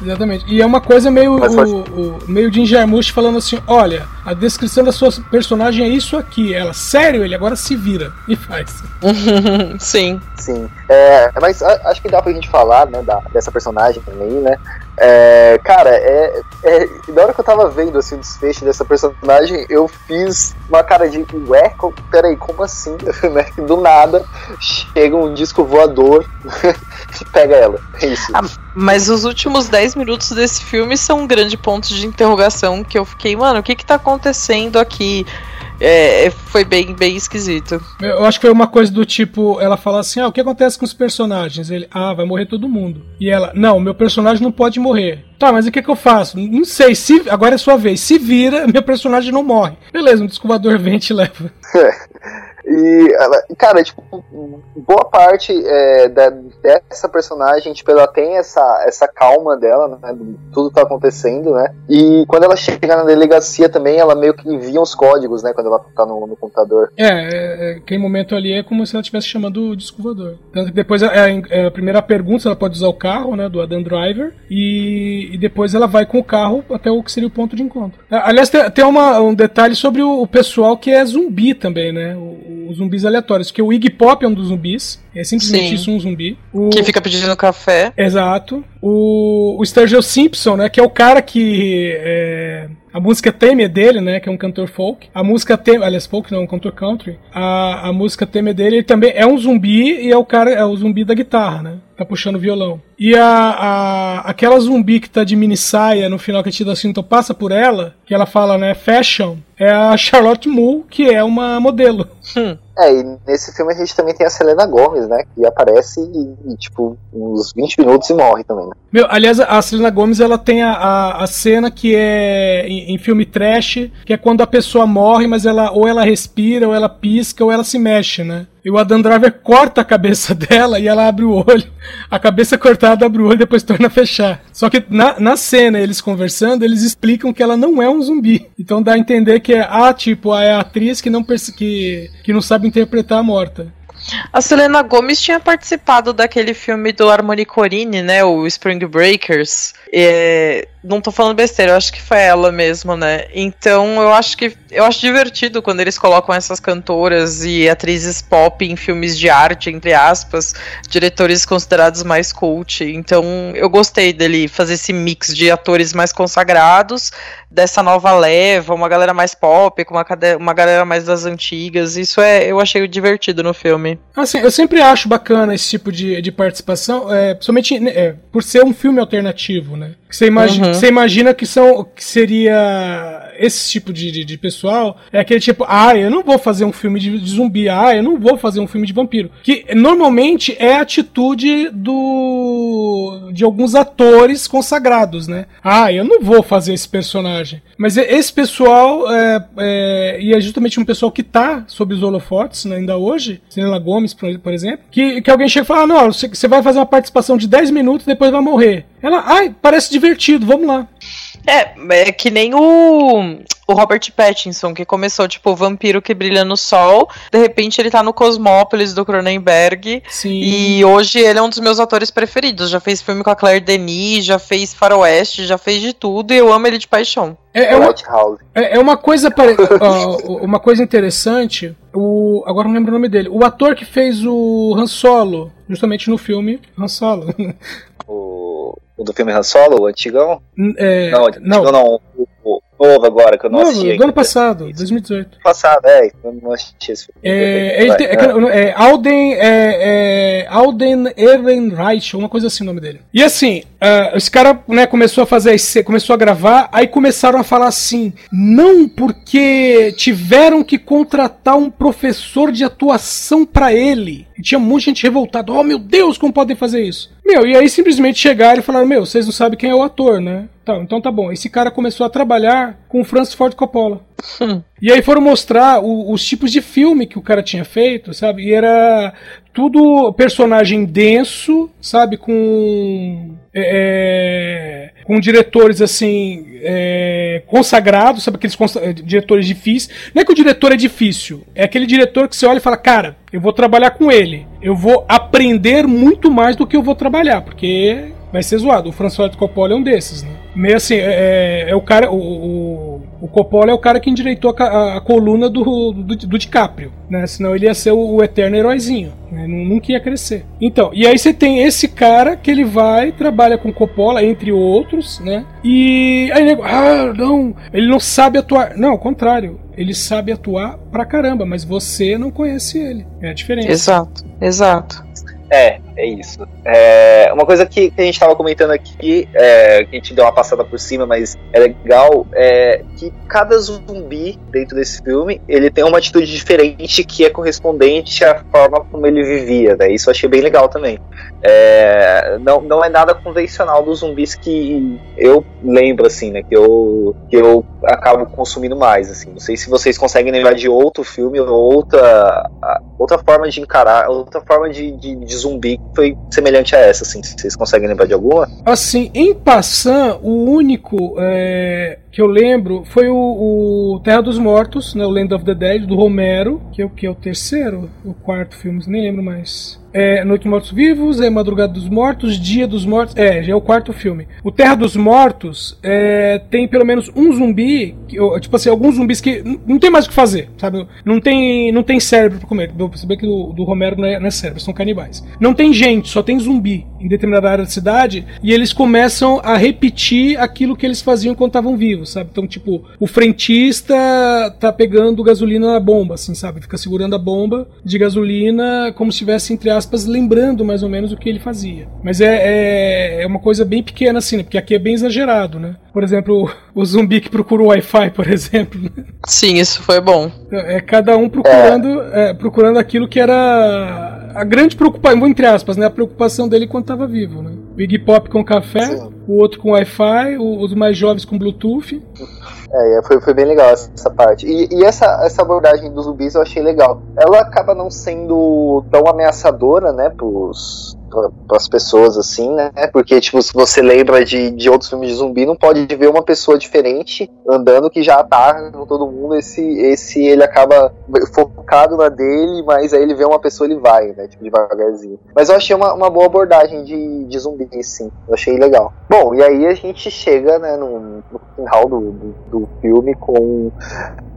Exatamente. E é uma coisa meio Mas o, pode- o- meio Jim Jarmusch falando assim: olha, a descrição da sua personagem é isso aqui. Ela, sério, ele agora se vira e faz. (laughs) Sim. Sim. É, mas a- acho que dá pra gente falar, né, da, dessa personagem também, né? É, cara, é, é. Na hora que eu tava vendo assim, o desfecho dessa personagem, eu fiz uma cara de ué, peraí, como assim? (laughs) né? Do nada chega um disco voador (laughs) e pega ela. É isso. Ah, Mas os últimos 10 minutos desse filme são um grande ponto de interrogação que eu fiquei, mano, o que que tá acontecendo aqui? É, foi bem, bem esquisito. Eu acho que foi uma coisa do tipo: ela fala assim, ah, o que acontece com os personagens? Ele, ah, vai morrer todo mundo. E ela, não, meu personagem não pode morrer. Tá, mas o que, que eu faço? Não sei, se agora é sua vez. Se vira, (laughs) meu personagem não morre. Beleza, um descovador (laughs) vem e te leva. (laughs) E cara, tipo, boa parte é, da, dessa personagem, tipo, ela tem essa, essa calma dela, né? do- Tudo tá acontecendo, né? E quando ela chega na delegacia também, ela meio que envia os códigos, né? Quando ela tá no, no computador. É, é, é, aquele momento ali é como se ela estivesse chamando o descovador. Tanto que depois é, é a primeira pergunta ela pode usar o carro, né, do Adam Driver, e, e depois ela vai com o carro até o que seria o ponto de encontro. Aliás, tem, tem uma- um detalhe sobre o, o pessoal que é zumbi também, né? o- Os zumbis aleatórios, que o Iggy Pop é um dos zumbis, é simplesmente Sim. isso, um zumbi. O, Que fica pedindo café. Exato. O, o Sturgill Simpson, né? Que é o cara que. é, a música Theme é dele, né? Que é um cantor folk. A música Theme. Aliás, folk não, é um cantor country. A, a música Theme é dele. Ele também é um zumbi e é o cara. É o zumbi da guitarra, né? Tá puxando violão. E a, a, aquela zumbi que tá de mini saia no final que a Tida Cinto passa por ela, que ela fala, né? Fashion, é a Charlotte Moore, que é uma modelo. É, e nesse filme a gente também tem a Selena Gomes, né? Que aparece e, e, tipo, uns 20 minutos e morre também, né? Meu, aliás, a Selena Gomes ela tem a, a, a cena que é em, em filme trash, que é quando a pessoa morre, mas ela ou ela respira, ou ela pisca, ou ela se mexe, né? E o Adam Driver corta a cabeça (laughs) dela e ela abre o olho. A cabeça cortada abre o olho e depois torna a fechar. Só que na, na cena, eles conversando, eles explicam que ela não é um zumbi. Então dá a entender que é a, tipo, é a atriz que não, que, que não sabe interpretar a morta. A Selena Gomes tinha participado daquele filme do Harmony Corine, né? O Spring Breakers. É, não tô falando besteira, eu acho que foi ela mesmo, né? Então eu acho que eu acho divertido quando eles colocam essas cantoras e atrizes pop em filmes de arte, entre aspas, diretores considerados mais cult. Então eu gostei dele fazer esse mix de atores mais consagrados, dessa nova leva, uma galera mais pop, com uma, uma galera mais das antigas. Isso é, eu achei divertido no filme. Assim, eu sempre acho bacana esse tipo de, de participação, é, principalmente é, por ser um filme alternativo, né? Você imagina, uhum. você imagina que são que seria esse tipo de, de, de, pessoal é aquele tipo, ah, eu não vou fazer um filme de, de, zumbi, ah, eu não vou fazer um filme de vampiro. Que normalmente é a atitude do de alguns atores consagrados, né? Ah, eu não vou fazer esse personagem. Mas esse pessoal é, é, e é justamente um pessoal que tá sob os holofotes né, ainda hoje, Selena Gomes, por, exemplo, que, que alguém chega e fala, ah, não, você vai fazer uma participação de 10 minutos depois vai morrer. Ela, ai, parece divertido, vamos lá. É, é que nem o, o Robert Pattinson, que começou, tipo, o vampiro que brilha no sol. De repente ele tá no Cosmópolis do Cronenberg. Sim. E hoje ele é um dos meus atores preferidos. Já fez filme com a Claire Denis, já fez Faroeste, já fez de tudo e eu amo ele de paixão. É, é, uma, é, é uma coisa pare... (laughs) uh, uma coisa interessante. O, agora não lembro o nome dele. O ator que fez o Han Solo, justamente no filme Han Solo. (laughs) O, o do filme Han Solo, o antigão? É, não, não. não o, o, novo agora, que eu não novo, assisti. Do ano passado, Isso. 2018. Passado, é, eu não assisti esse filme. É, é, é, é Alden, é, é, Alden Ehrenreich, uma coisa assim o nome dele. E assim, uh, esse cara né, começou a fazer, começou a gravar, aí começaram a falar assim, não porque tiveram que contratar um professor de atuação para ele. E tinha muita gente revoltada, oh meu Deus, como podem fazer isso? Meu, e aí simplesmente chegaram e falaram, meu, vocês não sabem quem é o ator, né? Tá, então tá bom. Esse cara começou a trabalhar com o Francis Ford Coppola. e aí foram mostrar o, os tipos de filme que o cara tinha feito, sabe? E era tudo personagem denso, sabe? Com. É, é com diretores assim. É, consagrados, sabe? Aqueles é, diretores difíceis. Não é que o diretor é difícil, é aquele diretor que você olha e fala, cara, eu vou trabalhar com ele. Eu vou aprender muito mais do que eu vou trabalhar, porque vai ser zoado. O François Coppola é um desses, né? Meio assim, é, é, é o cara. O, o, o, Coppola é o cara que endireitou a, a, a coluna do, do, do, DiCaprio, né? Senão ele ia ser o, o eterno heróizinho, né? Nunca ia crescer. Então, e aí você tem esse cara que ele vai, trabalha com Coppola, entre outros, né? E aí nego, ah, não, ele não sabe atuar. Não, ao contrário. Ele sabe atuar pra caramba, mas você não conhece ele. É a diferença. Exato, exato. É, é isso. É, uma coisa que, a gente estava comentando aqui, é, que a gente deu uma passada por cima, mas é legal, é que cada zumbi dentro desse filme, ele tem uma atitude diferente que é correspondente à forma como ele vivia, né? Isso eu achei bem legal também. É, não, não é nada convencional dos zumbis que eu lembro, assim, né? Que eu, que eu acabo consumindo mais, assim. Não sei se vocês conseguem lembrar de outro filme ou outra, outra forma de encarar, outra forma de, de, de zumbi que foi semelhante a essa, assim. Vocês conseguem lembrar de alguma? Assim, em passant, o único é, que eu lembro foi o, o, Terra dos Mortos, né? O Land of the Dead, do Romero, que é o que é o terceiro, o quarto filme, nem lembro mais é Noite dos Mortos Vivos, é Madrugada dos Mortos, Dia dos Mortos. É, já é o quarto filme. O Terra dos Mortos é, tem pelo menos um zumbi, que, tipo assim, alguns zumbis que não tem mais o que fazer, sabe? Não tem, não tem cérebro pra comer. Vou perceber que do, do Romero não é, não é cérebro, são canibais. Não tem gente, só tem zumbi em determinada área da cidade e eles começam a repetir aquilo que eles faziam quando estavam vivos, sabe? Então, tipo, o frentista tá pegando gasolina na bomba, assim, sabe? Fica segurando a bomba de gasolina como se estivesse entre as aspas, lembrando mais ou menos o que ele fazia. Mas é, é, é uma coisa bem pequena, assim, né? porque aqui é bem exagerado, né? Por exemplo, o, zumbi que procura o Wi-Fi, por exemplo. Né? Sim, isso foi bom. É, é cada um procurando, é, procurando aquilo que era a grande preocupação, entre aspas, né? A preocupação dele quando estava vivo, né? Big Pop com café, Sim. o outro com Wi-Fi, os mais jovens com Bluetooth. É, foi, foi bem legal essa parte. E, e, essa, essa abordagem dos zumbis eu achei legal. Ela acaba não sendo tão ameaçadora, né, pros, para as pessoas, assim, né? Porque, tipo, se você lembra de, de outros filmes de zumbi, não pode ver uma pessoa diferente andando que já tá com todo mundo. Esse, esse ele acaba focado na dele, mas aí ele vê uma pessoa ele vai, né? Tipo, devagarzinho. Mas eu achei uma, uma boa abordagem de, de zumbi, sim. Eu achei legal. Bom, e aí a gente chega, né, no, no final do, do, do filme com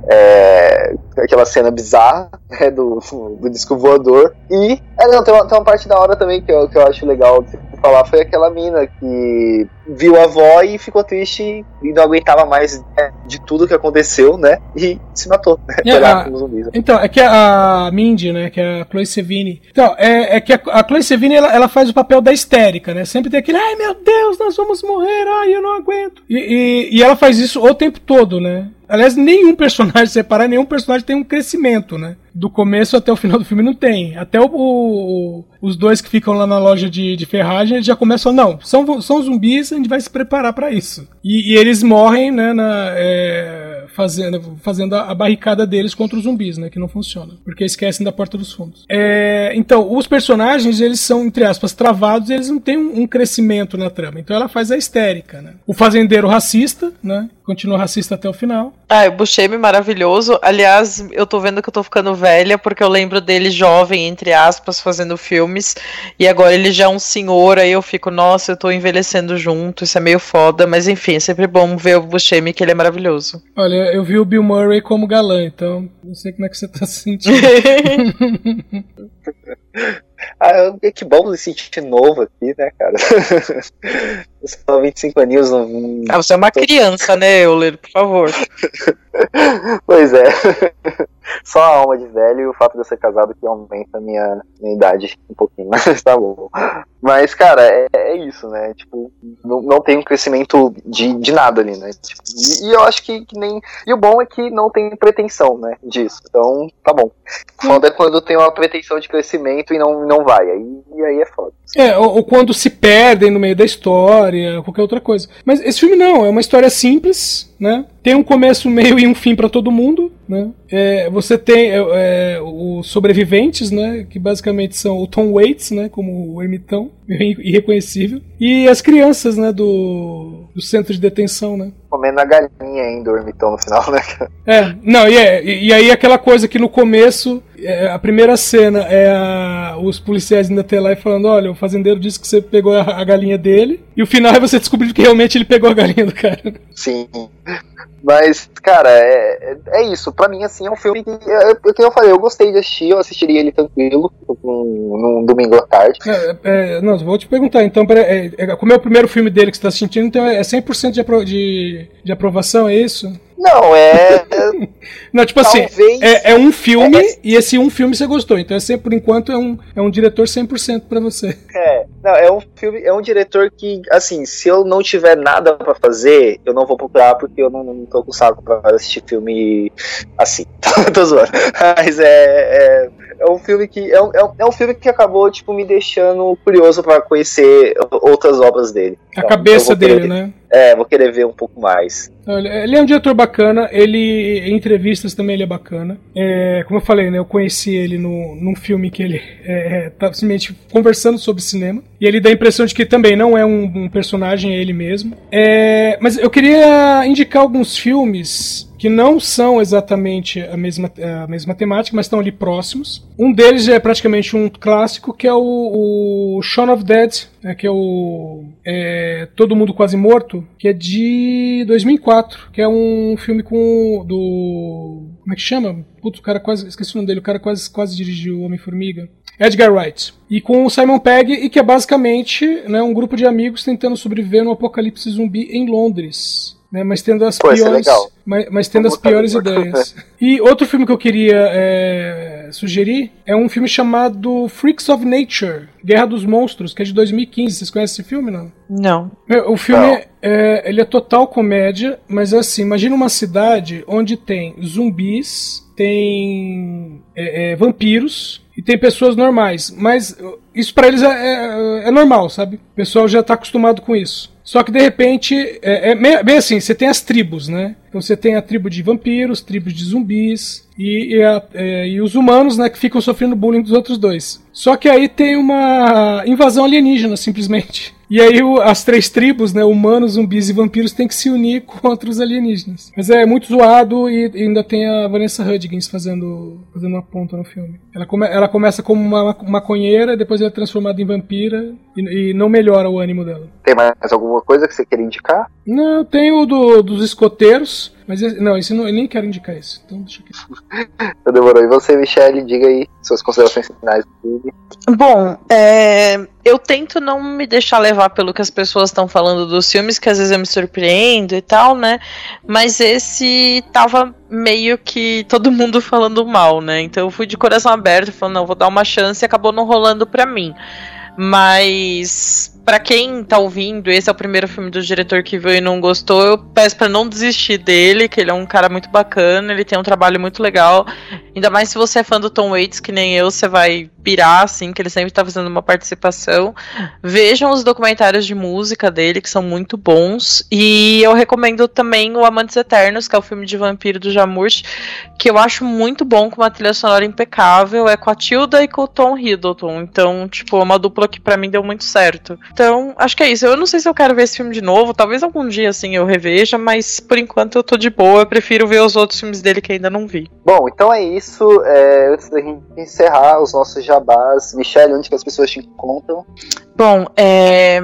é, aquela cena bizarra (laughs) né, do, do disco voador. E é, não, tem, uma, tem uma parte da hora também que eu, que eu acho legal de falar, foi aquela mina que viu a avó e ficou triste e não aguentava mais né, de tudo que aconteceu, né? E se matou, né? É, a, zumbis, né? Então, é que a Mindy, né? Que é a Chloe Sevigny. Então, é, é que a, a Chloe Sevigny ela, ela, faz o papel da histérica, né? Sempre tem aquele, ai meu Deus, nós vamos morrer, ai eu não aguento. E, e, e ela faz isso o tempo todo, né? Aliás, nenhum personagem, (laughs) separar, nenhum personagem tem um crescimento, né? Do começo até o final do filme não tem. Até o, o, os dois que ficam lá na loja de, de ferragem já começam, não, são, são zumbis, a gente vai se preparar para isso. E, e, eles morrem, né, na, é, fazendo, fazendo a, a, barricada deles contra os zumbis, né, que não funciona, porque esquecem da porta dos fundos. É, então, os personagens, eles são, entre aspas, travados, eles não têm um, um crescimento na trama. Então ela faz a histérica, né. O fazendeiro racista, né, continua racista até o final. Ah, o Buscemi maravilhoso. Aliás, eu tô vendo que eu tô ficando velha, porque eu lembro dele jovem, entre aspas, fazendo filmes, e agora ele já é um senhor, aí eu fico, nossa, eu tô envelhecendo junto, isso é meio foda, mas enfim, é sempre bom ver o Buscemi, que ele é maravilhoso. Olha, eu vi o Bill Murray como galã, então não sei como é que você tá se sentindo. (laughs) Ah, que bom me sentir novo aqui, né, cara? (laughs) Eu sou 25 aninhos. Não, ah, você é uma criança, né, Euler, por favor. (laughs) pois é. Só a alma de velho e o fato de eu ser casado que aumenta a minha, minha idade um pouquinho, (laughs) mas tá bom. Mas, cara, é, é isso, né? Tipo, não, não tem um crescimento de, de nada ali, né? Tipo, e, e, eu acho que, que, nem. E o bom é que não tem pretensão, né? Disso. Então, tá bom. Foda é quando tem uma pretensão de crescimento e não, não vai. Aí, e aí é foda. É, ou, ou, quando se perdem no meio da história, qualquer outra coisa. Mas esse filme não, é uma história simples, né? Tem um começo, meio e um fim para todo mundo, né? É, você tem é, é, os sobreviventes, né? Que basicamente são o Tom Waits, né? Como o ermitão, (laughs) irreconhecível, e as crianças, né? Do, do centro de detenção, né? Comendo a galinha ainda, o ermitão no final, né? É, não, e, é, e, aí aquela coisa que no começo, é, a primeira cena é a, os policiais ainda ter lá e falando: olha, o fazendeiro disse que você pegou a, a galinha dele, e o final é você descobrir que realmente ele pegou a galinha do cara. Sim. Mas, cara, é, é isso. Pra mim, assim, é um filme que, é, é, que eu falei, eu gostei de assistir, eu assistiria ele tranquilo, num, num domingo à tarde. É, é, não, vou te perguntar, então, é, é, como é o primeiro filme dele que você tá assistindo, então é 100% de, apro de, aprovação, é isso? Não, é. (laughs) não, tipo assim, Talvez... assim, é, é, um filme é, é... e esse um filme você gostou. Então, é sempre, por enquanto, é um, é um diretor 100% pra você. É, não, é um filme, é um diretor que, assim, se eu não tiver nada pra fazer, eu não vou procurar porque eu não, não tô com saco pra assistir filme assim. (laughs) tô zoando. Mas é, é, é um filme que. É um, é um filme que acabou, tipo, me deixando curioso pra conhecer outras obras dele. A então, cabeça dele, querer, né? É, vou querer ver um pouco mais. Ele é um diretor bacana, ele em entrevistas também ele é bacana. É, como eu falei, né, eu conheci ele no, num filme que ele (laughs) é, tá simplesmente conversando sobre cinema. E ele dá a impressão de que também não é um, um personagem, é ele mesmo. É, mas eu queria indicar alguns filmes que não são exatamente a mesma, a mesma temática, mas estão ali próximos. Um deles é praticamente um clássico, que é o, o Shaun of Dead, né, que é o é, Todo Mundo Quase Morto, que é de 2004, que é um filme com do... como é que chama? Putz, o cara quase... esqueci o nome dele, o cara quase, quase dirigiu Homem-Formiga. Edgar Wright. E com o Simon Pegg, e que é basicamente né, um grupo de amigos tentando sobreviver no apocalipse zumbi em Londres né, mas tendo as Pô, piores, mas, mas, tendo as piores ideias. (laughs) E outro filme que eu queria é, sugerir é um filme chamado Freaks of Nature, Guerra dos Monstros, que é de 2015. Vocês conhecem esse filme, não? Não. É, o filme não. É, ele é total comédia, mas é assim, imagina uma cidade onde tem zumbis, tem é, é vampiros, e tem pessoas normais. Mas isso para eles é, é, é, normal, sabe? O pessoal já tá acostumado com isso. Só que de repente, é, é bem assim, você tem as tribos, né? Então você tem a tribo de vampiros, tribos de zumbis e, e, a, é, e, os humanos, né, que ficam sofrendo bullying dos outros dois. Só que aí tem uma invasão alienígena, simplesmente. E aí o, as três tribos, né, humanos, zumbis e vampiros, têm que se unir (laughs) contra os alienígenas. Mas é muito zoado e, e ainda tem a Vanessa Hudgens fazendo, fazendo uma ponta no filme. Ela, come, ela começa como uma maconheira, depois ela é transformada em vampira e, e, não melhora o ânimo dela. Tem mais alguma coisa que você queira indicar? Não, tem o do, dos escoteiros, mas esse, não, esse não, eu nem quero indicar isso. Então deixa aqui. Então demorou. E você, Michelle, diga aí suas considerações finais do filme. Bom, é, eu tento não me deixar levar pelo que as pessoas estão falando dos filmes, que às vezes eu me surpreendo e tal, né? Mas esse tava meio que todo mundo falando mal, né? Então eu fui de coração aberto, falando, não, vou dar uma chance e acabou não rolando pra mim. Mas para quem tá ouvindo, esse é o primeiro filme do diretor que viu e não gostou, eu peço para não desistir dele, que ele é um cara muito bacana, ele tem um trabalho muito legal. Ainda mais se você é fã do Tom Waits, que nem eu, você vai pirar, assim, que ele sempre tá fazendo uma participação. Vejam os documentários de música dele, que são muito bons. E eu recomendo também o Amantes Eternos, que é o filme de vampiro do Jamurch, que eu acho muito bom, com uma trilha sonora impecável. É com a Tilda e com o Tom Hiddleston. Então, tipo, é uma dupla que para mim deu muito certo. Então, acho que é isso. Eu não sei se eu quero ver esse filme de novo. Talvez algum dia, assim, eu reveja. Mas, por enquanto, eu tô de boa. Eu prefiro ver os outros filmes dele que ainda não vi. Bom, então é isso. É, antes da gente encerrar os nossos jabás. Michelle, onde que as pessoas te encontram? Bom, é...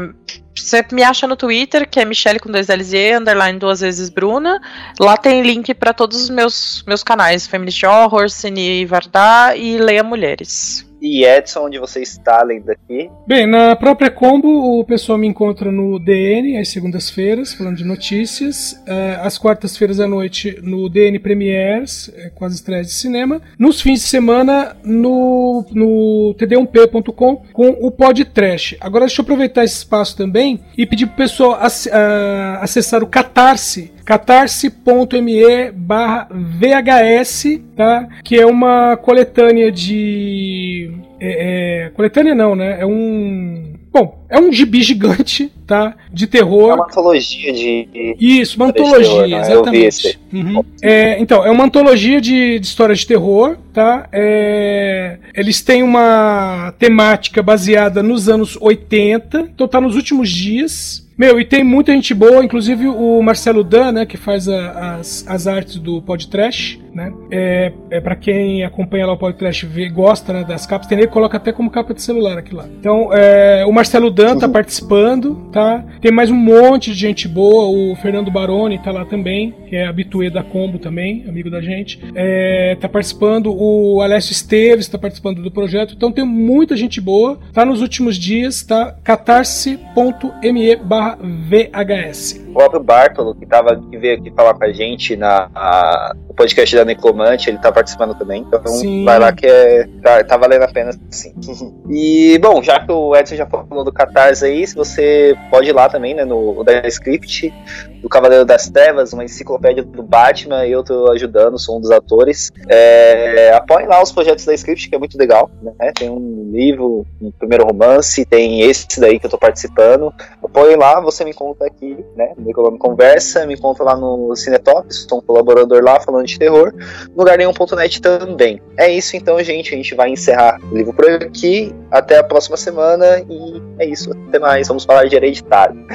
Você me acha no Twitter, que é Michelle com dois L's e underline duas vezes Bruna. Lá tem link para todos os meus, meus canais: Feminist Horror, Cine Vardar e Leia Mulheres. E Edson, onde você está além daqui? Bem, na própria Combo, o pessoal me encontra no DN, às segundas-feiras, falando de notícias. Uh, às quartas-feiras à noite, no DN Premiers, é, com as estreias de cinema. Nos fins de semana, no, no td1p.com, com o Pod Trash. Agora, deixa eu aproveitar esse espaço também e pedir pro pessoal ac uh, acessar o Catarse catarse.me barra VHS, tá? Que é uma coletânea de. É, é, coletânea não, né? É um. Bom, é um gibi gigante, tá? De terror. É uma antologia de. Isso, uma antologia, terror, exatamente. Uhum. É, então, é uma antologia de, de histórias de terror, tá? É, eles têm uma temática baseada nos anos 80, então tá nos últimos dias. Meu, e tem muita gente boa, inclusive o Marcelo Dan, né, que faz a, as, as artes do podcast, né? É, é para quem acompanha lá o podcast vê, gosta né, das capas, tem ele coloca até como capa de celular aqui lá. Então, é, o Marcelo Dan tá participando, tá? Tem mais um monte de gente boa, o Fernando Baroni tá lá também, que é habituê da Combo também, amigo da gente. É, tá participando, o Alessio Esteves tá participando do projeto, então tem muita gente boa. Tá nos últimos dias, tá? catarse.me barra VHS. O próprio Bartolo, que, tava, que veio aqui falar com a gente na, a, no podcast da Neclomante, ele tá participando também. Então sim. vai lá que é, tá, tá valendo a pena, sim. (laughs) e, bom, já que o Edson já falou do Catarse aí, se você pode ir lá também, né, no da Script, do Cavaleiro das Trevas, uma enciclopédia do Batman, eu tô ajudando, sou um dos atores. É, apoiem lá os projetos da Script, que é muito legal, né? Tem um livro, um primeiro romance, tem esse daí que eu tô participando. Apoiem lá, você me conta aqui, né? Me conversa, me conta lá no Cinetop, estou um colaborador lá falando de terror, no lugar nenhum.net também. É isso então, gente. A gente vai encerrar o livro por aqui. Até a próxima semana e é isso. Até mais. Vamos falar de hereditário.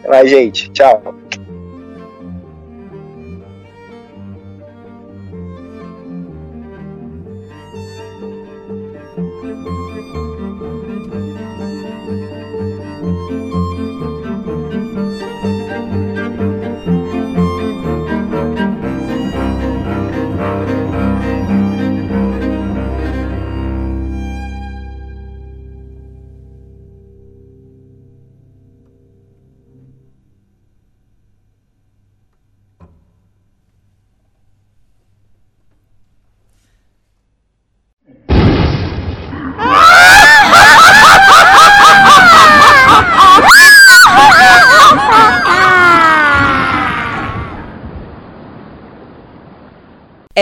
Até mais, gente. Tchau.